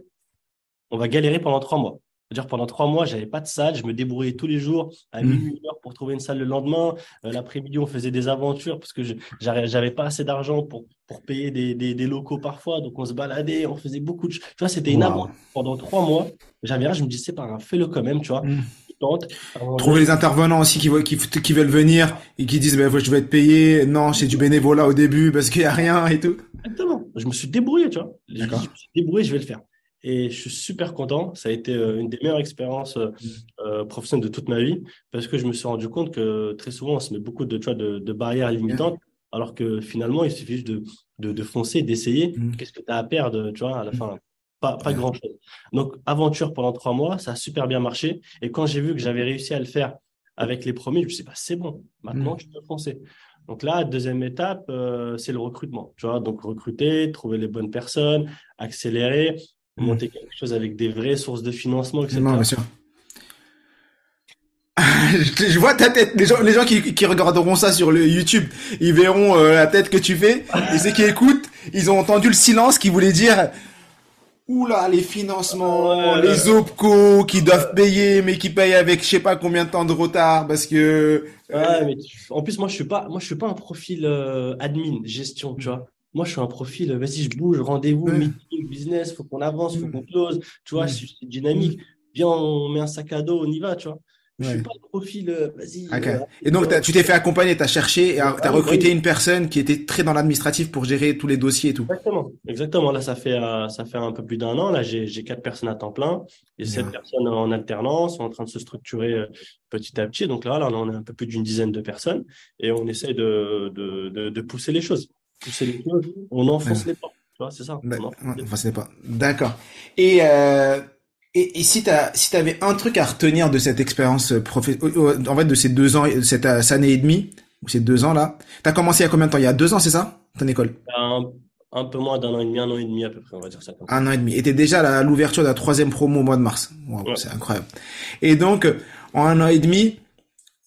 Speaker 1: on va galérer pendant trois mois. C'est-à-dire pendant trois mois, j'avais pas de salle, je me débrouillais tous les jours à mmh. minuit heure pour trouver une salle le lendemain. Euh, l'après-midi, on faisait des aventures parce que j'avais pas assez d'argent pour, pour payer des, des, des, locaux parfois. Donc on se baladait, on faisait beaucoup de choses. Tu vois, c'était une aventure. Pendant trois mois, j'avais rien, je me disais, c'est pas grave, fais-le quand même, tu vois. Mmh.
Speaker 3: Trouver les intervenants aussi qui, qui, qui veulent venir et qui disent ben, je vais être payé. Non, c'est du bénévolat au début parce qu'il n'y a rien et tout.
Speaker 1: Exactement. Je me suis débrouillé, tu vois. Je me suis débrouillé, je vais le faire. Et je suis super content. Ça a été euh, une des meilleures expériences euh, euh, professionnelles de toute ma vie parce que je me suis rendu compte que très souvent, on se met beaucoup de, tu vois, de, de barrières limitantes alors que finalement, il suffit juste de, de, de foncer, d'essayer. Mm. Qu'est-ce que tu as à perdre, tu vois, à la mm. fin? Pas, pas grand-chose. Donc, aventure pendant trois mois, ça a super bien marché. Et quand j'ai vu que j'avais réussi à le faire avec les premiers, je me suis dit, bah, c'est bon, maintenant, mm. je peux foncer. Donc là, deuxième étape, c'est le recrutement. Tu vois, donc recruter, trouver les bonnes personnes, accélérer monter quelque chose avec des vraies sources de financement, etc. Non, bien sûr.
Speaker 3: je vois ta tête. Les gens, les gens qui, qui regarderont ça sur le YouTube, ils verront euh, la tête que tu fais. Et ceux qui écoutent, ils ont entendu le silence qui voulait dire Oula, les financements, les OPCO qui doivent payer, mais qui payent avec je sais pas combien de temps de retard parce que.
Speaker 1: Ouais, mais en plus moi je suis pas, moi je suis pas un profil euh, admin, gestion, tu vois. Moi, je suis un profil, vas-y, je bouge, rendez-vous, meeting, business, faut qu'on avance, faut mm. qu'on close, tu vois, c'est dynamique. Bien, on met un sac à dos, on y va, tu vois. Je suis pas le profil, euh, vas-y.
Speaker 3: Euh, et donc, tu t'es fait accompagner, tu as cherché, tu as ah recruté une personne qui était très dans l'administratif pour gérer tous les dossiers et tout.
Speaker 1: Exactement. Exactement. Là, ça fait, euh, ça fait un peu plus d'un an. Là, j'ai quatre personnes à temps plein et sept personnes en alternance, sont en train de se structurer petit à petit. Donc là, là, on a un peu plus d'une dizaine de personnes et on essaie de, de, de, de pousser les choses on enfonce les pas. Tu vois, c'est ça. On
Speaker 3: enfonce les pas. D'accord. Et, euh, et, et, si tu si avais un truc à retenir de cette expérience professionnelle, en fait, de ces deux ans, cette, euh, année et demie, ou ces deux ans là, tu as commencé il y a combien de temps? Il y a deux ans, c'est ça, ton école?
Speaker 1: Un, peu moins d'un an et demi, un an et demi à peu près, on va dire ça. Comme
Speaker 3: Un an et demi. Et t'es déjà à l'ouverture de la troisième promo au mois de mars. C'est incroyable. Et donc, en un an et demi,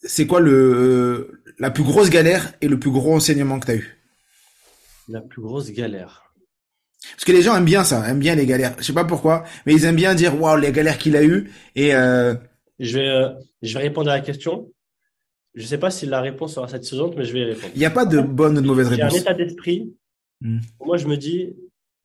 Speaker 3: c'est quoi le la plus grosse galère et le plus gros enseignement que tu as eu?
Speaker 1: La plus grosse galère.
Speaker 3: Parce que les gens aiment bien ça, aiment bien les galères. Je sais pas pourquoi, mais ils aiment bien dire waouh les galères qu'il a eues. Et euh...
Speaker 1: je vais euh, je vais répondre à la question. Je sais pas si la réponse sera satisfaisante, mais je vais y répondre.
Speaker 3: Il n'y a pas de bonne ou de mauvaise réponse.
Speaker 1: Il y a un état d'esprit. Hmm. Moi, je me dis,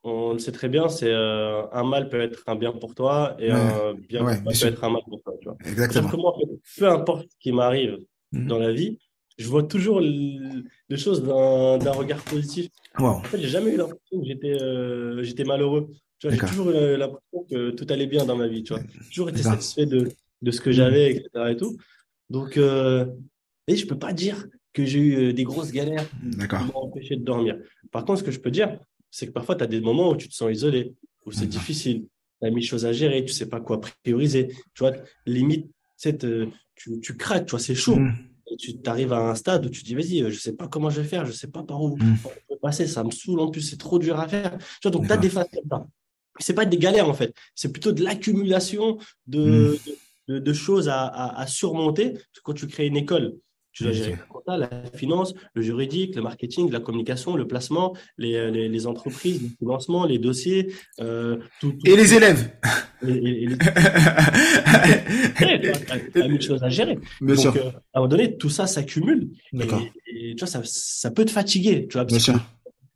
Speaker 1: on le sait très bien, c'est euh, un mal peut être un bien pour toi et un bien peut être un mal pour toi. Tu vois.
Speaker 3: Exactement.
Speaker 1: peu importe ce qui m'arrive hmm. dans la vie, je vois toujours les choses d'un regard positif. En fait, j'ai jamais eu l'impression que j'étais euh, j'étais malheureux. Tu vois, j'ai toujours eu l'impression que tout allait bien dans ma vie. Tu vois, j'ai toujours été satisfait de, de ce que j'avais, etc. Et tout. Donc, euh, et je peux pas dire que j'ai eu euh, des grosses galères qui m'ont empêché de dormir. Par contre, ce que je peux dire, c'est que parfois, tu as des moments où tu te sens isolé, où c'est difficile. Tu as mille choses à gérer, tu sais pas quoi prioriser. Tu vois, limite, tu, tu craques, tu vois, c'est chaud. Mm tu arrives à un stade où tu dis, vas-y, je sais pas comment je vais faire, je sais pas par où mm. Passer, ça me saoule en plus, c'est trop dur à faire. Tu vois, donc tu as des phases comme ça. C'est pas des galères en fait, c'est plutôt de l'accumulation de, mm. de, de, choses à, à, surmonter. Quand tu crées une école, Tu dois gérer la la finance, le juridique, le marketing, la communication, le placement, les, les, les entreprises, le financement, les dossiers.
Speaker 3: Euh, tout, tout, et les élèves.
Speaker 1: Et, et, et les... tu as mille choses à gérer.
Speaker 3: Bien
Speaker 1: Donc,
Speaker 3: sûr.
Speaker 1: euh, à un moment donné, tout ça s'accumule.
Speaker 3: D'accord.
Speaker 1: Et, tu vois, ça, ça peut te fatiguer. Tu vois,
Speaker 3: Bien sûr.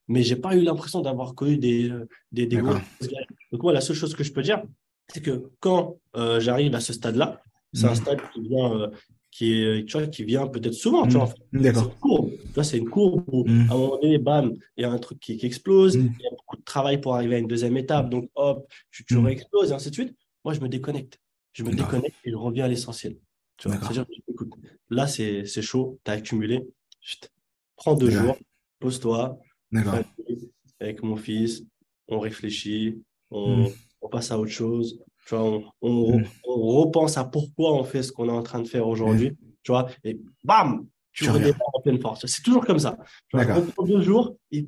Speaker 1: mais j'ai pas eu l'impression d'avoir connu des, des, des grosses galères. Donc moi, la seule chose que je peux dire, c'est que quand euh, j'arrive à ce stade-là, c'est un
Speaker 3: Mhm.
Speaker 1: stade qui vient, euh, qui est, tu vois, qui vient peut-être souvent, tu vois. en fait. C'est
Speaker 3: D'accord.
Speaker 1: une courbe. Tu vois, c'est une courbe où,
Speaker 3: Mhm.
Speaker 1: à un moment donné, bam, il y a un truc qui, qui explose, il
Speaker 3: Mhm.
Speaker 1: y a beaucoup de travail pour arriver à une deuxième étape, donc hop, tu, tu réexploses et ainsi de suite. Moi, je me déconnecte. Je me déconnecte et je reviens à l'essentiel. Tu vois, c'est-à-dire, écoute, là, c'est, c'est chaud, tu as accumulé. Chut, prends deux jours, pose-toi, avec mon fils, on réfléchit, on,
Speaker 3: Mm.
Speaker 1: on passe à autre chose. Tu vois, on, on, on repense à pourquoi on fait ce qu'on est en train de faire aujourd'hui. Tu vois, et bam, tu,
Speaker 3: Tu reviens.
Speaker 1: redémarres en pleine force. C'est toujours comme ça. Tu vois, on prend deux jours et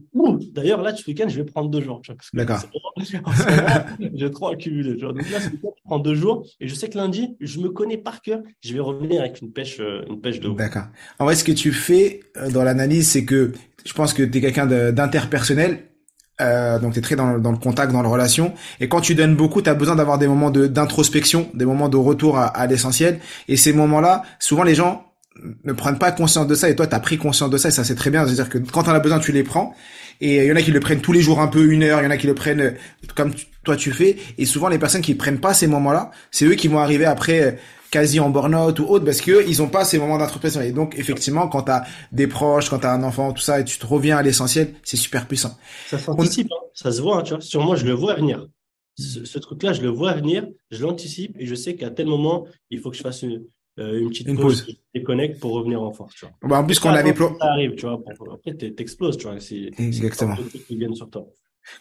Speaker 1: d'ailleurs, là, ce week-end, je vais prendre deux jours.
Speaker 3: D'accord.
Speaker 1: j'ai trop accumulé. Tu vois. Donc là, ce week-end, je prends deux jours et je sais que lundi, je me connais par cœur. Je vais revenir avec une pêche, euh, une pêche de ouf.
Speaker 3: D'accord. En vrai, ce que tu fais euh, dans l'analyse, c'est que je pense que tu es quelqu'un d'interpersonnel. Euh, donc tu es très dans, dans le contact, dans la relation. Et quand tu donnes beaucoup, tu as besoin d'avoir des moments de- d'introspection, des moments de retour à, à l'essentiel. Et ces moments-là, souvent les gens ne prennent pas conscience de ça. Et toi, tu as pris conscience de ça. Et ça, c'est très bien. C'est-à-dire que quand tu en as besoin, tu les prends. Et il y en a qui le prennent tous les jours un peu, une heure. Il y en a qui le prennent euh, comme toi tu fais. Et souvent, les personnes qui prennent pas ces moments-là, c'est eux qui vont arriver après euh, quasi en burn-out ou autre parce que ils ont pas ces moments d'introspection. Et donc, effectivement, quand tu as des proches, quand tu as un enfant, tout ça, et tu te reviens à l'essentiel, c'est super puissant.
Speaker 1: Ça s'anticipe, hein. ça se voit, hein, tu vois. Sur moi, je le vois venir. Ce, ce truc-là, je le vois venir, je l'anticipe et je sais qu'à tel moment, il faut que je fasse une, euh, une petite
Speaker 3: Une
Speaker 1: pause, déconnecte pour revenir en force, tu vois.
Speaker 3: Bah, en plus, qu'on
Speaker 1: Pas
Speaker 3: a des
Speaker 1: Ça arrive, tu vois. Après, t'exploses, tu vois. C'est
Speaker 3: Exactement.
Speaker 1: plein de trucs qui viennent sur toi.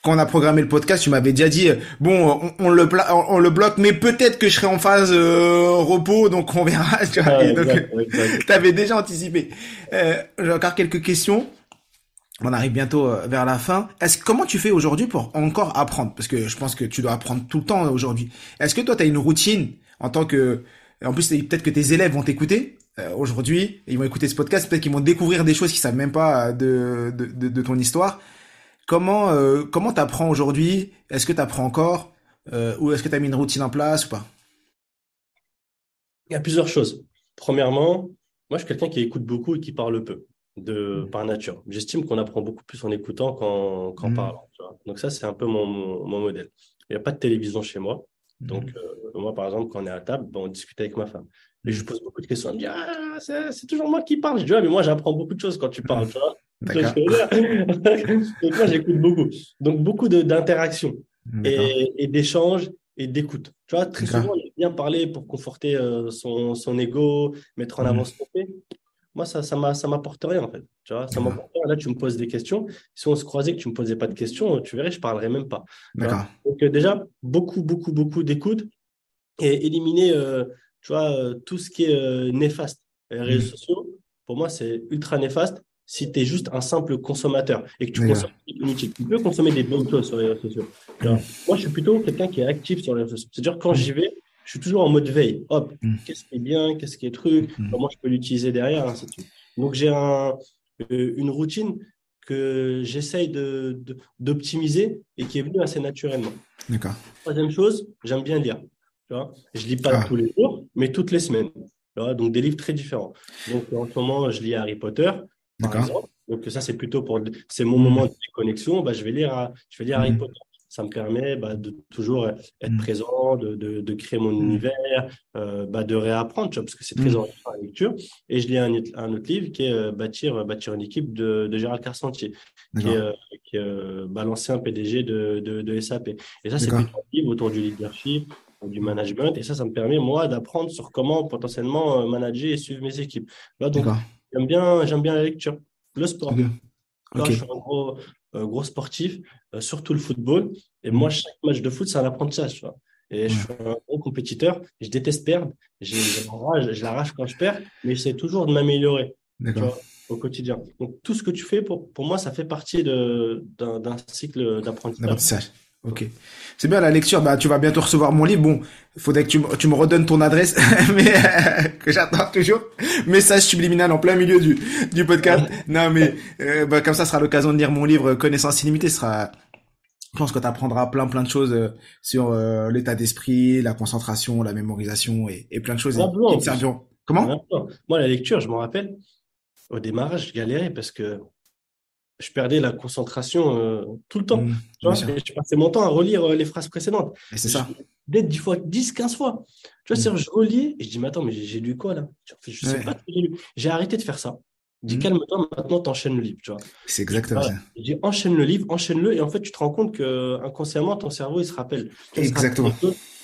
Speaker 3: Quand on a programmé le podcast, tu m'avais déjà dit euh, bon, on, on le pla- on, on le bloque, mais peut-être que je serai en phase euh, repos, donc on verra. Tu vois.
Speaker 1: Ah,
Speaker 3: Et donc,
Speaker 1: exact, exact.
Speaker 3: T'avais déjà anticipé. Euh, J'ai encore quelques questions. On arrive bientôt euh, vers la fin. Est-ce comment tu fais aujourd'hui pour encore apprendre? Parce que je pense que tu dois apprendre tout le temps euh, aujourd'hui. Est-ce que toi tu as une routine en tant que en plus peut-être que tes élèves vont t'écouter euh, aujourd'hui, ils vont écouter ce podcast, peut-être qu'ils vont découvrir des choses qu'ils savent même pas euh, de de, de, de ton histoire. Comment euh, comment t'apprends aujourd'hui? Est-ce que t'apprends encore? Euh, ou est-ce que t'as mis une routine en place ou pas?
Speaker 1: Il y a plusieurs choses. Premièrement, moi, je suis quelqu'un qui écoute beaucoup et qui parle peu, de, par nature. J'estime qu'on apprend beaucoup plus en écoutant qu'en
Speaker 3: Mhm.
Speaker 1: parlant. tu vois. Donc ça, c'est un peu mon, mon, mon modèle. Il n'y a pas de télévision chez moi. Donc, euh, moi, par exemple, quand on est à table, ben, on discute avec ma femme. Et je pose beaucoup de questions. Elle me dit, ah, c'est toujours moi qui parle. Je dis, ouais, mais moi, j'apprends beaucoup de choses quand tu parles, tu vois.
Speaker 3: D'accord.
Speaker 1: Donc, moi, j'écoute beaucoup. Donc, beaucoup d'interactions et, et d'échanges et d'écoute. Tu vois, très souvent, il aime bien parler pour conforter euh, son, son ego, mettre en
Speaker 3: Mhm.
Speaker 1: avant ce qu'on fait. Moi, ça m'a- ça m'apporte rien, en fait. Tu vois, ça m'apporte rien. Là, tu me poses des questions. Si on se croisait que tu me posais pas de questions, tu verrais, je parlerais même pas.
Speaker 3: D'accord.
Speaker 1: Donc, euh, déjà, beaucoup, beaucoup, beaucoup d'écoute et éliminer, euh, tu vois, tout ce qui est néfaste. Les réseaux
Speaker 3: Mhm.
Speaker 1: sociaux, pour moi, c'est ultra néfaste si tu es juste un simple consommateur et que tu consommes. Tu peux consommer des bonnes choses sur les réseaux sociaux. Moi, je suis plutôt quelqu'un qui est actif sur les réseaux sociaux. C'est-à-dire, quand j'y vais, je suis toujours en mode veille. Hop,
Speaker 3: Mhm.
Speaker 1: qu'est-ce qui est bien, qu'est-ce qui est truc, comment je peux l'utiliser derrière, ainsi de suite. Donc, j'ai un, euh, une routine que j'essaye de, de- d'optimiser et qui est venue assez naturellement.
Speaker 3: D'accord.
Speaker 1: Troisième chose, j'aime bien lire. Tu vois je lis pas
Speaker 3: Ah.
Speaker 1: tous les jours, mais toutes les semaines. Tu vois donc des livres très différents. Donc en ce moment, je lis Harry Potter, par exemple. Donc ça, c'est plutôt pour c'est mon moment de déconnexion. Bah, je vais lire, à- je vais lire Harry
Speaker 3: Mhm.
Speaker 1: Potter. Ça me permet bah, de toujours être
Speaker 3: Mhm.
Speaker 1: présent, de, de, de créer mon
Speaker 3: Mhm.
Speaker 1: univers, euh, bah, de réapprendre, tu vois, parce que c'est très
Speaker 3: Mhm.
Speaker 1: enrichissant la lecture. Et je lis un, un autre livre qui est euh, Bâtir, bâtir une équipe de, de Gérald Carcentier qui est, euh, qui est euh, bah, l'ancien PDG de, de, SAP. Et ça, c'est un livre autour du leadership, du management. Et ça, ça me permet, moi, d'apprendre sur comment potentiellement euh, manager et suivre mes équipes. Là, donc,
Speaker 3: D'accord.
Speaker 1: J'aime bien, j'aime bien la lecture. Le sport. Là, je suis un gros, euh, gros sportif, euh, surtout le football. Et moi, chaque match de foot, c'est un apprentissage. Tu vois. Et je suis un gros compétiteur. Je déteste perdre. J'ai j'ai la rage, je l'arrache quand je perds, mais j'essaie toujours de m'améliorer vois, au quotidien. Donc, tout ce que tu fais, pour, pour moi, ça fait partie de- d'un d'un cycle d'apprentissage.
Speaker 3: D'apprentissage. Ok. C'est bien la lecture. Bah, tu vas bientôt recevoir mon livre. Bon, faudrait que tu, me- tu me redonnes ton adresse, mais que j'attends toujours. Message subliminal en plein milieu du, du podcast. Non, mais euh, bah, comme ça, ce sera l'occasion de lire mon livre Connaissance illimitée. Ce sera, je pense que tu apprendras plein plein de choses euh, sur euh, l'état d'esprit, la concentration, la mémorisation et, et plein de choses
Speaker 1: Ah,
Speaker 3: qui-
Speaker 1: bon, plus.
Speaker 3: serviront. Comment?
Speaker 1: Moi, la lecture, je me rappelle, au démarrage, je galérais parce que je perdais la concentration euh, tout le temps.
Speaker 3: Mmh,
Speaker 1: Tu vois, je passais mon temps à relire euh, les phrases précédentes.
Speaker 3: Et c'est ça.
Speaker 1: Dès 10 fois, 10, 15 fois. Tu vois,
Speaker 3: Mm.
Speaker 1: c'est-à-dire, je relis et je dis, mais attends, mais j'ai lu quoi là? Je sais
Speaker 3: Ouais.
Speaker 1: pas ce que j'ai lu. J'ai arrêté de faire ça. Je dis,
Speaker 3: Mm.
Speaker 1: calme-toi, maintenant, t'enchaînes le livre, tu vois.
Speaker 3: C'est exactement
Speaker 1: Voilà.
Speaker 3: ça.
Speaker 1: Je dis, enchaîne le livre, enchaîne-le, et en fait, tu te rends compte que inconsciemment, ton cerveau, il se rappelle. Tu vois,
Speaker 3: Exactement.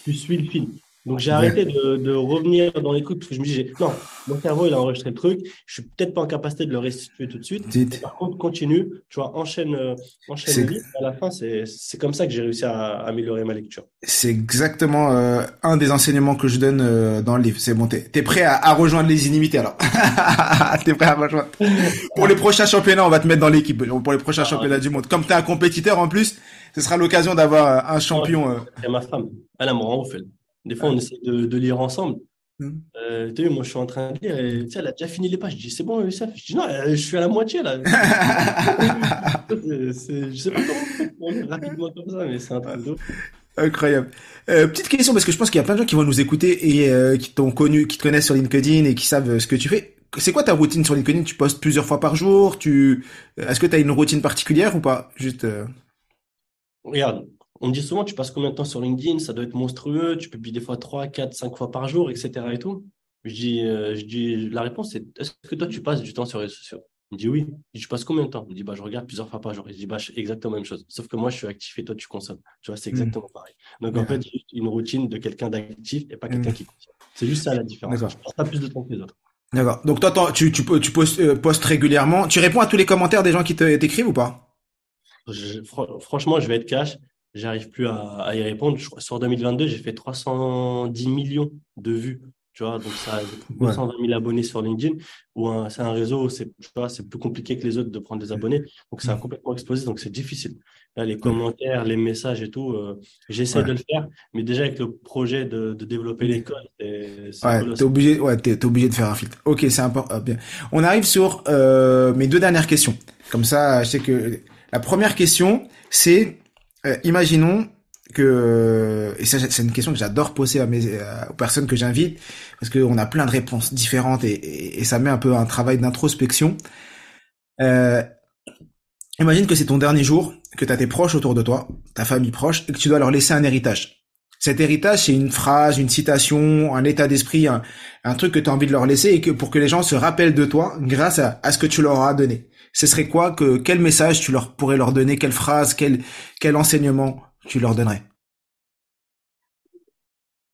Speaker 1: Tu suis le film. Donc, j'ai arrêté de, de revenir dans l'écoute parce que je me dis, j'ai- non, mon cerveau, il a enregistré le truc. Je suis peut-être pas en capacité de le restituer tout de suite.
Speaker 3: Dites.
Speaker 1: Par contre, continue, tu vois, enchaîne, euh, enchaîne livre. À la fin, c'est c'est comme ça que j'ai réussi à améliorer ma lecture.
Speaker 3: C'est exactement euh, un des enseignements que je donne euh, dans le livre. C'est bon, t'es t'es prêt à, à rejoindre les illimités alors? t'es prêt à rejoindre? Pour les prochains championnats, on va te mettre dans l'équipe. Pour les prochains
Speaker 1: Ah,
Speaker 3: championnats du monde. Comme t'es un compétiteur en plus, ce sera l'occasion d'avoir euh, un champion. euh.
Speaker 1: Ma femme, elle, me rend ouf, elle. Des fois, on essaie de, de lire ensemble.
Speaker 3: Mhm.
Speaker 1: Euh, tu sais, moi, je suis en train de lire et tu sais, elle a déjà fini les pages. Je dis, c'est bon, Youssef? Je dis, non, euh, je suis à la moitié là. C'est- c'est- je sais pas comment on fait rapidement comme ça, mais c'est un truc de.
Speaker 3: Incroyable. Euh, petite question parce que je pense qu'il y a plein de gens qui vont nous écouter et euh, qui t'ont connu, qui te connaissent sur LinkedIn et qui savent ce que tu fais. C'est quoi ta routine sur LinkedIn? Tu postes plusieurs fois par jour? Tu est-ce que tu as une routine particulière ou pas? Juste
Speaker 1: Regarde, on me dit souvent, tu passes combien de temps sur LinkedIn? Ça doit être monstrueux. Tu publies des fois 3, 4, 5 fois par jour, etc. et tout. Je dis, euh, je dis, la réponse, c'est est-ce que toi, tu passes du temps sur les réseaux sociaux? Il me dit oui. Je dis, tu passes combien de temps? Il me dit, bah, je regarde plusieurs fois par jour. Je dis, bah, je fais exactement la même chose. Sauf que moi, je suis actif et toi, tu consommes. Tu vois, c'est exactement pareil. Donc, en fait, une routine de quelqu'un d'actif et pas quelqu'un
Speaker 3: Mm.
Speaker 1: qui consomme. C'est juste ça la différence. Je passe pas plus de temps que les autres.
Speaker 3: D'accord. Donc toi, tu tu po- tu postes, euh, postes régulièrement. Tu réponds à tous les commentaires des gens qui te t'écrivent ou pas?
Speaker 1: Je- fr- franchement, je vais être cash. J'arrive plus à, à y répondre. Je crois- sur 2022, j'ai fait 310 millions de vues. Tu vois, donc ça a
Speaker 3: Ouais.
Speaker 1: 220 000 abonnés sur LinkedIn, où un- c'est un réseau, où c'est, tu vois, c'est plus compliqué que les autres de prendre des abonnés. Donc ça a complètement explosé, donc c'est difficile. Là, les commentaires, les messages et tout, euh, j'essaie
Speaker 3: Ouais.
Speaker 1: de le faire, mais déjà avec le projet de, de développer l'école, c'est,
Speaker 3: Ouais,
Speaker 1: colossal.
Speaker 3: t'es obligé, ouais, t'es, t'es obligé de faire un filtre. Ok, c'est important. bien. On arrive sur euh, mes deux dernières questions. Comme ça, je sais que la première question, c'est, euh, imaginons que, et ça, c'est une question que j'adore poser à mes, euh, aux personnes que j'invite, parce qu'on a plein de réponses différentes et, et, et ça met un peu un travail d'introspection. Euh, imagine que c'est ton dernier jour, que tu as tes proches autour de toi, ta famille proche, et que tu dois leur laisser un héritage. Cet héritage, c'est une phrase, une citation, un état d'esprit, un, un truc que tu as envie de leur laisser et que pour que les gens se rappellent de toi grâce à, à ce que tu leur as donné. Ce serait quoi que quel message tu leur pourrais leur donner, quelle phrase, quel quel enseignement tu leur donnerais?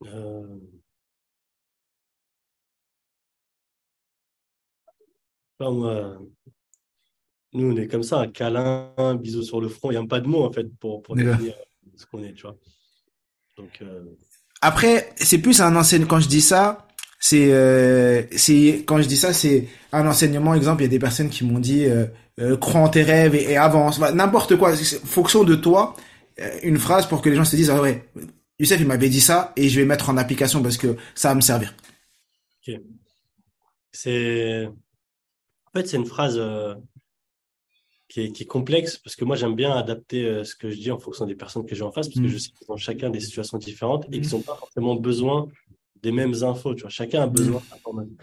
Speaker 1: Euh, moi, nous, on est comme ça, un câlin, un bisou sur le front. Il n'y a pas de mots, en fait, pour, pour définir ce qu'on est, tu vois. Donc, euh,
Speaker 3: Après, c'est plus un enseignement. Quand je dis ça, c'est euh, c'est quand je dis ça, c'est un enseignement. Exemple, il y a des personnes qui m'ont dit euh, euh, crois en tes rêves et, et avance. N'importe quoi. Fonction de toi, une phrase pour que les gens se disent ah ouais, Youssef il m'avait dit ça et je vais mettre en application parce que ça va me servir.
Speaker 1: c'est, en fait, c'est une phrase qui est, qui est complexe parce que moi, j'aime bien adapter ce que je dis en fonction des personnes que j'ai en face parce que
Speaker 3: Mm.
Speaker 1: je sais qu'ils ont chacun des situations différentes et qu'ils n'ont pas forcément besoin des mêmes infos, tu vois. Chacun a besoin d'informations.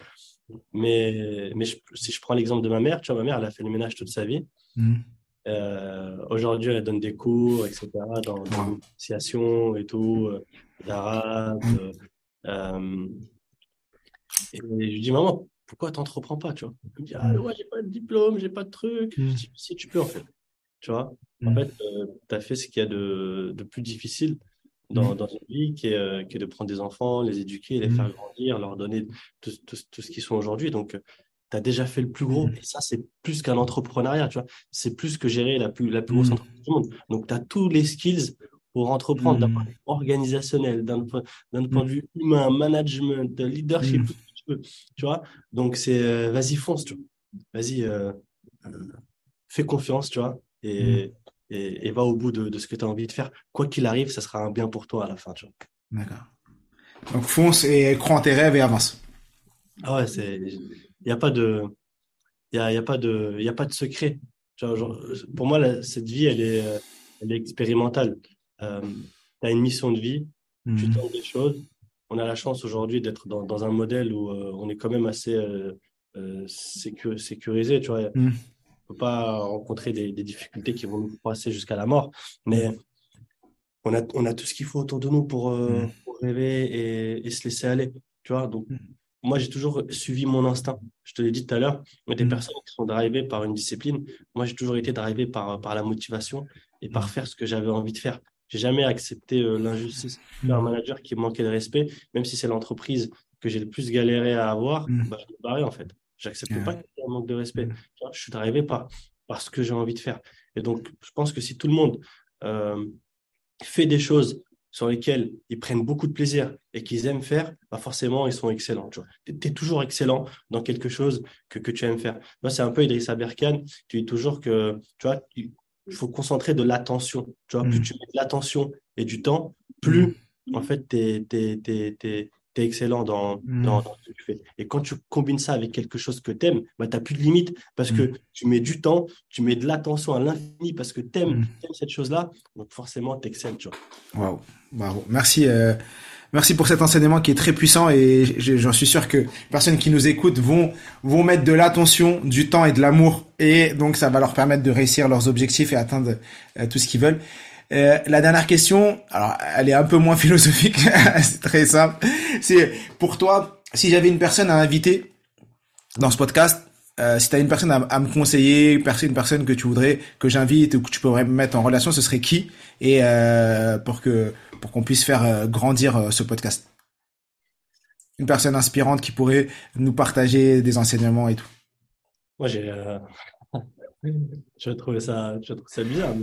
Speaker 1: Mais, mais je- si je prends l'exemple de ma mère, tu vois, ma mère, elle a fait le ménage toute sa vie. Euh, aujourd'hui, elle donne des cours, etc., dans, dans
Speaker 3: Wow.
Speaker 1: l'initiation et tout, euh, d'arabe. euh, euh, et je lui dis, maman, pourquoi t'entreprends pas, tu vois? Elle me dit, ah, ouais, j'ai pas de diplôme, j'ai pas de truc.
Speaker 3: Mm.
Speaker 1: Je dis, si tu peux, en fait. Tu vois? En
Speaker 3: Mm.
Speaker 1: fait, tu as fait ce qu'il y a de, de plus difficile dans,
Speaker 3: Mm.
Speaker 1: dans une vie, qui est, euh, qui est de prendre des enfants, les éduquer, les
Speaker 3: Mm.
Speaker 1: faire grandir, leur donner tout, tout, tout ce qu'ils sont aujourd'hui. Donc, tu as déjà fait le plus gros.
Speaker 3: Mm.
Speaker 1: Et ça, c'est plus qu'un entrepreneuriat, tu vois. C'est plus que gérer la plus, la plus grosse entreprise du monde. Donc, tu as tous les skills pour entreprendre d'un point de vue organisationnel, d'un point, d'un point de vue humain, management, leadership, tout ce que tu veux. Tu vois? Donc, c'est euh, vas-y, fonce, tu vois. Vas-y, euh, euh, fais confiance, tu vois. Et, et, va au bout de, ce que tu as envie de faire. Quoi qu'il arrive, ça sera un bien pour toi à la fin.
Speaker 3: D'accord. Donc fonce et crois en tes rêves et avance.
Speaker 1: Ah ouais, c'est. Il n'y a pas de. Il y a, y a, pas de, y a pas de secret. pour moi, cette vie, elle est, elle est expérimentale. Euh, tu as une mission de vie, tu mhm. tentes des choses. On a la chance aujourd'hui d'être dans, dans, un modèle où euh, on est quand même assez euh, euh sécurisé. Tu vois. Mhm peut pas rencontrer des, difficultés qui vont nous passer jusqu'à la mort. Mais on a, on a tout ce qu'il faut autour de nous pour, euh, rêver et, se laisser aller. Tu vois, donc, moi, j'ai toujours suivi mon instinct. Je te l'ai dit tout à l'heure, mais des personnes qui sont drivées par une discipline, moi, j'ai toujours été drivé par, par la motivation et par faire ce que j'avais envie de faire. J'ai jamais accepté euh, l'injustice d'un manager qui manquait de respect, même si c'est l'entreprise que j'ai le plus galéré à avoir, bah, je me barrais en fait. J'accepte pas qu'il y ait un manque de respect. Mm. Je suis arrivé par, par ce que j'ai envie de faire. Et donc, je pense que si tout le monde euh, fait des choses sur lesquelles ils prennent beaucoup de plaisir et qu'ils aiment faire, bah forcément, ils sont excellents. Tu es, toujours excellent dans quelque chose que, que tu aimes faire. Moi, c'est un peu Idrissa Berkane. Tu dis toujours que, tu vois, il faut concentrer de l'attention. Tu vois, plus mm. tu mets de l'attention et du temps, plus, mm. en fait, tu es, tu es excellent dans, mm. dans, ce que tu fais. Et quand tu combines ça avec quelque chose que tu aimes, bah, tu n'as plus de limite parce que mm. tu mets du temps, tu mets de l'attention à l'infini parce que tu aimes, mm. cette chose-là. Donc forcément, tu excelles.
Speaker 3: Waouh, wow. merci. Euh, merci pour cet enseignement qui est très puissant et j'en suis sûr que les personnes qui nous écoutent vont, vont mettre de l'attention, du temps et de l'amour et donc ça va leur permettre de réussir leurs objectifs et atteindre euh, tout ce qu'ils veulent. Euh, la dernière question, alors elle est un peu moins philosophique, c'est très simple. C'est pour toi, si j'avais une personne à inviter dans ce podcast, euh, si tu as une personne à, me conseiller, une personne que tu voudrais que j'invite ou que tu pourrais me mettre en relation, ce serait qui? Et euh, pour que pour qu'on puisse faire euh, grandir ce podcast. Une personne inspirante qui pourrait nous partager des enseignements et tout.
Speaker 1: Moi, j'ai je trouvais ça, je ça bizarre.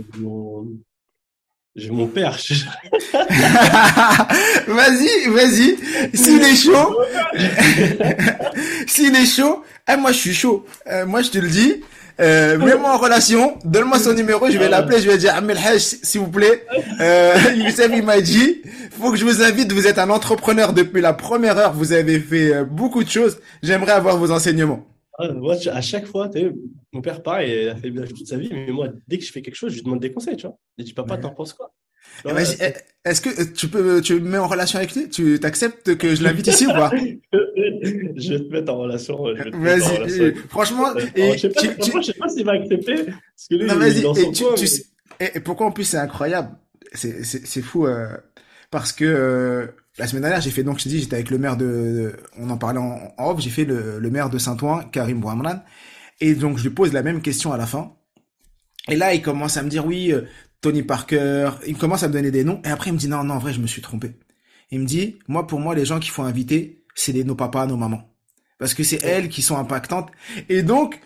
Speaker 1: J'ai mon père.
Speaker 3: vas-y, vas-y. S'il est chaud, s'il est chaud, eh, moi je suis chaud. Euh, moi je te le dis. Euh, mets-moi en relation, donne-moi son numéro, je vais l'appeler, je vais dire Amel Haj, s'il vous plaît. Euh, Youssef, il m'a dit, faut que je vous invite, vous êtes un entrepreneur depuis la première heure, vous avez fait euh, beaucoup de choses. J'aimerais avoir vos enseignements.
Speaker 1: Ah, moi, à chaque fois, mon père, pareil, il a fait bien toute sa vie, mais moi, dès que je fais quelque chose, je lui demande des conseils, tu vois. Je dis, papa, t'en penses quoi?
Speaker 3: Eh, eh, Est-ce que tu peux, tu me mets en relation avec lui? Tu t'acceptes que je l'invite ici ou pas?
Speaker 1: Je vais te mettre en relation.
Speaker 3: Vas-y, franchement.
Speaker 1: Et, je sais pas, je sais pas s'il va accepter. Parce que lui,
Speaker 3: non, vas-y. Et, tu, tu sais, et, pourquoi en plus c'est incroyable? C'est fou euh, parce que euh, la semaine dernière, j'ai fait donc je te dis, j'étais avec le maire de, on en parlait en, off, j'ai fait le, le, maire de Saint-Ouen, Karim Bouhamran, et donc je lui pose la même question à la fin. Et là, il commence à me dire oui, euh, Tony Parker, il commence à me donner des noms, et après il me dit non, non, en vrai, je me suis trompé. Il me dit, moi, pour moi, les gens qu'il faut inviter, c'est nos papas, nos mamans. Parce que c'est elles qui sont impactantes. Et donc,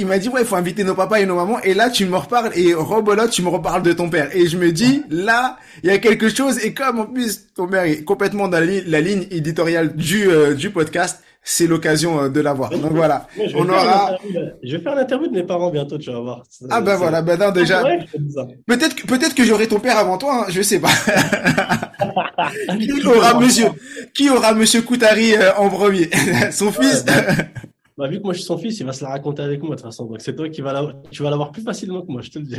Speaker 3: il m'a dit ouais il faut inviter nos papas et nos mamans. Et là tu me reparles. Et Robolo tu me reparles de ton père. Et je me dis là il y a quelque chose. Et comme en plus ton père est complètement dans la, ligne éditoriale du euh, du podcast c'est l'occasion euh, de l'avoir. Donc voilà.
Speaker 1: On aura je vais faire l'interview de mes parents bientôt tu vas voir.
Speaker 3: Ah ben voilà. Ben non déjà. Peut-être peut-être que j'aurai ton père avant toi hein, je sais pas. Qui aura monsieur qui aura monsieur Koutari euh, en premier? Son fils?
Speaker 1: Bah, vu que moi je suis son fils, il va se la raconter avec moi de toute façon. Donc c'est toi qui vas la... tu vas l'avoir plus facilement que moi, je te le dis.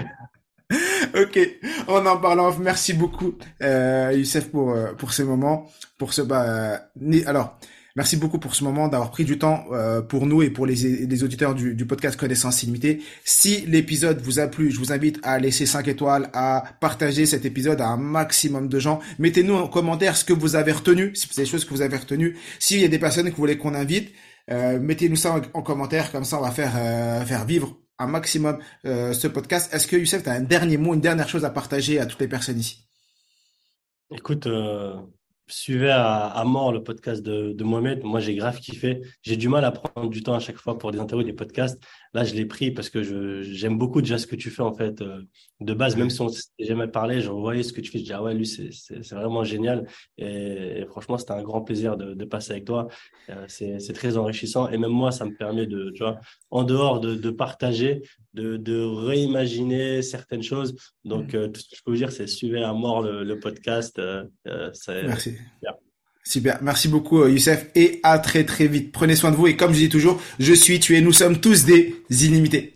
Speaker 3: ok, en en parlant, merci beaucoup euh, Youssef pour euh, pour ces moments, pour ce bah alors merci beaucoup pour ce moment d'avoir pris du temps euh, pour nous et pour les, les auditeurs du, du podcast Connaissance illimitée. Si l'épisode vous a plu, je vous invite à laisser 5 étoiles, à partager cet épisode à un maximum de gens. Mettez-nous en commentaire ce que vous avez retenu, si c'est des choses que vous avez retenues. S'il y a des personnes que vous voulez qu'on invite, euh, mettez-nous ça en, commentaire, comme ça on va faire euh, vivre un maximum euh, ce podcast. Est-ce que Youssef, tu as un dernier mot, une dernière chose à partager à toutes les personnes ici?
Speaker 1: Écoute, suivez à, mort le podcast de, Mohamed. Moi, j'ai grave kiffé. J'ai du mal à prendre du temps à chaque fois pour des interviews, des podcasts. Là, je l'ai pris parce que je, j'aime beaucoup déjà ce que tu fais, en fait. Euh, de base, même si on s'était jamais parlé, je voyais ce que tu fais. Je dis, ah ouais, lui, c'est, vraiment génial. Et, franchement, c'était un grand plaisir de, de passer avec toi. Euh, c'est, c'est très enrichissant. Et même moi, ça me permet de, tu vois, en dehors de, de partager, de, de réimaginer certaines choses. Donc, euh, tout ce que je peux vous dire, c'est suivez à mort le, le podcast. Euh,
Speaker 3: Merci. Super, merci beaucoup euh, Youssef et à très très vite. Prenez soin de vous et comme je dis toujours, je suis, tu es, nous sommes tous des illimités.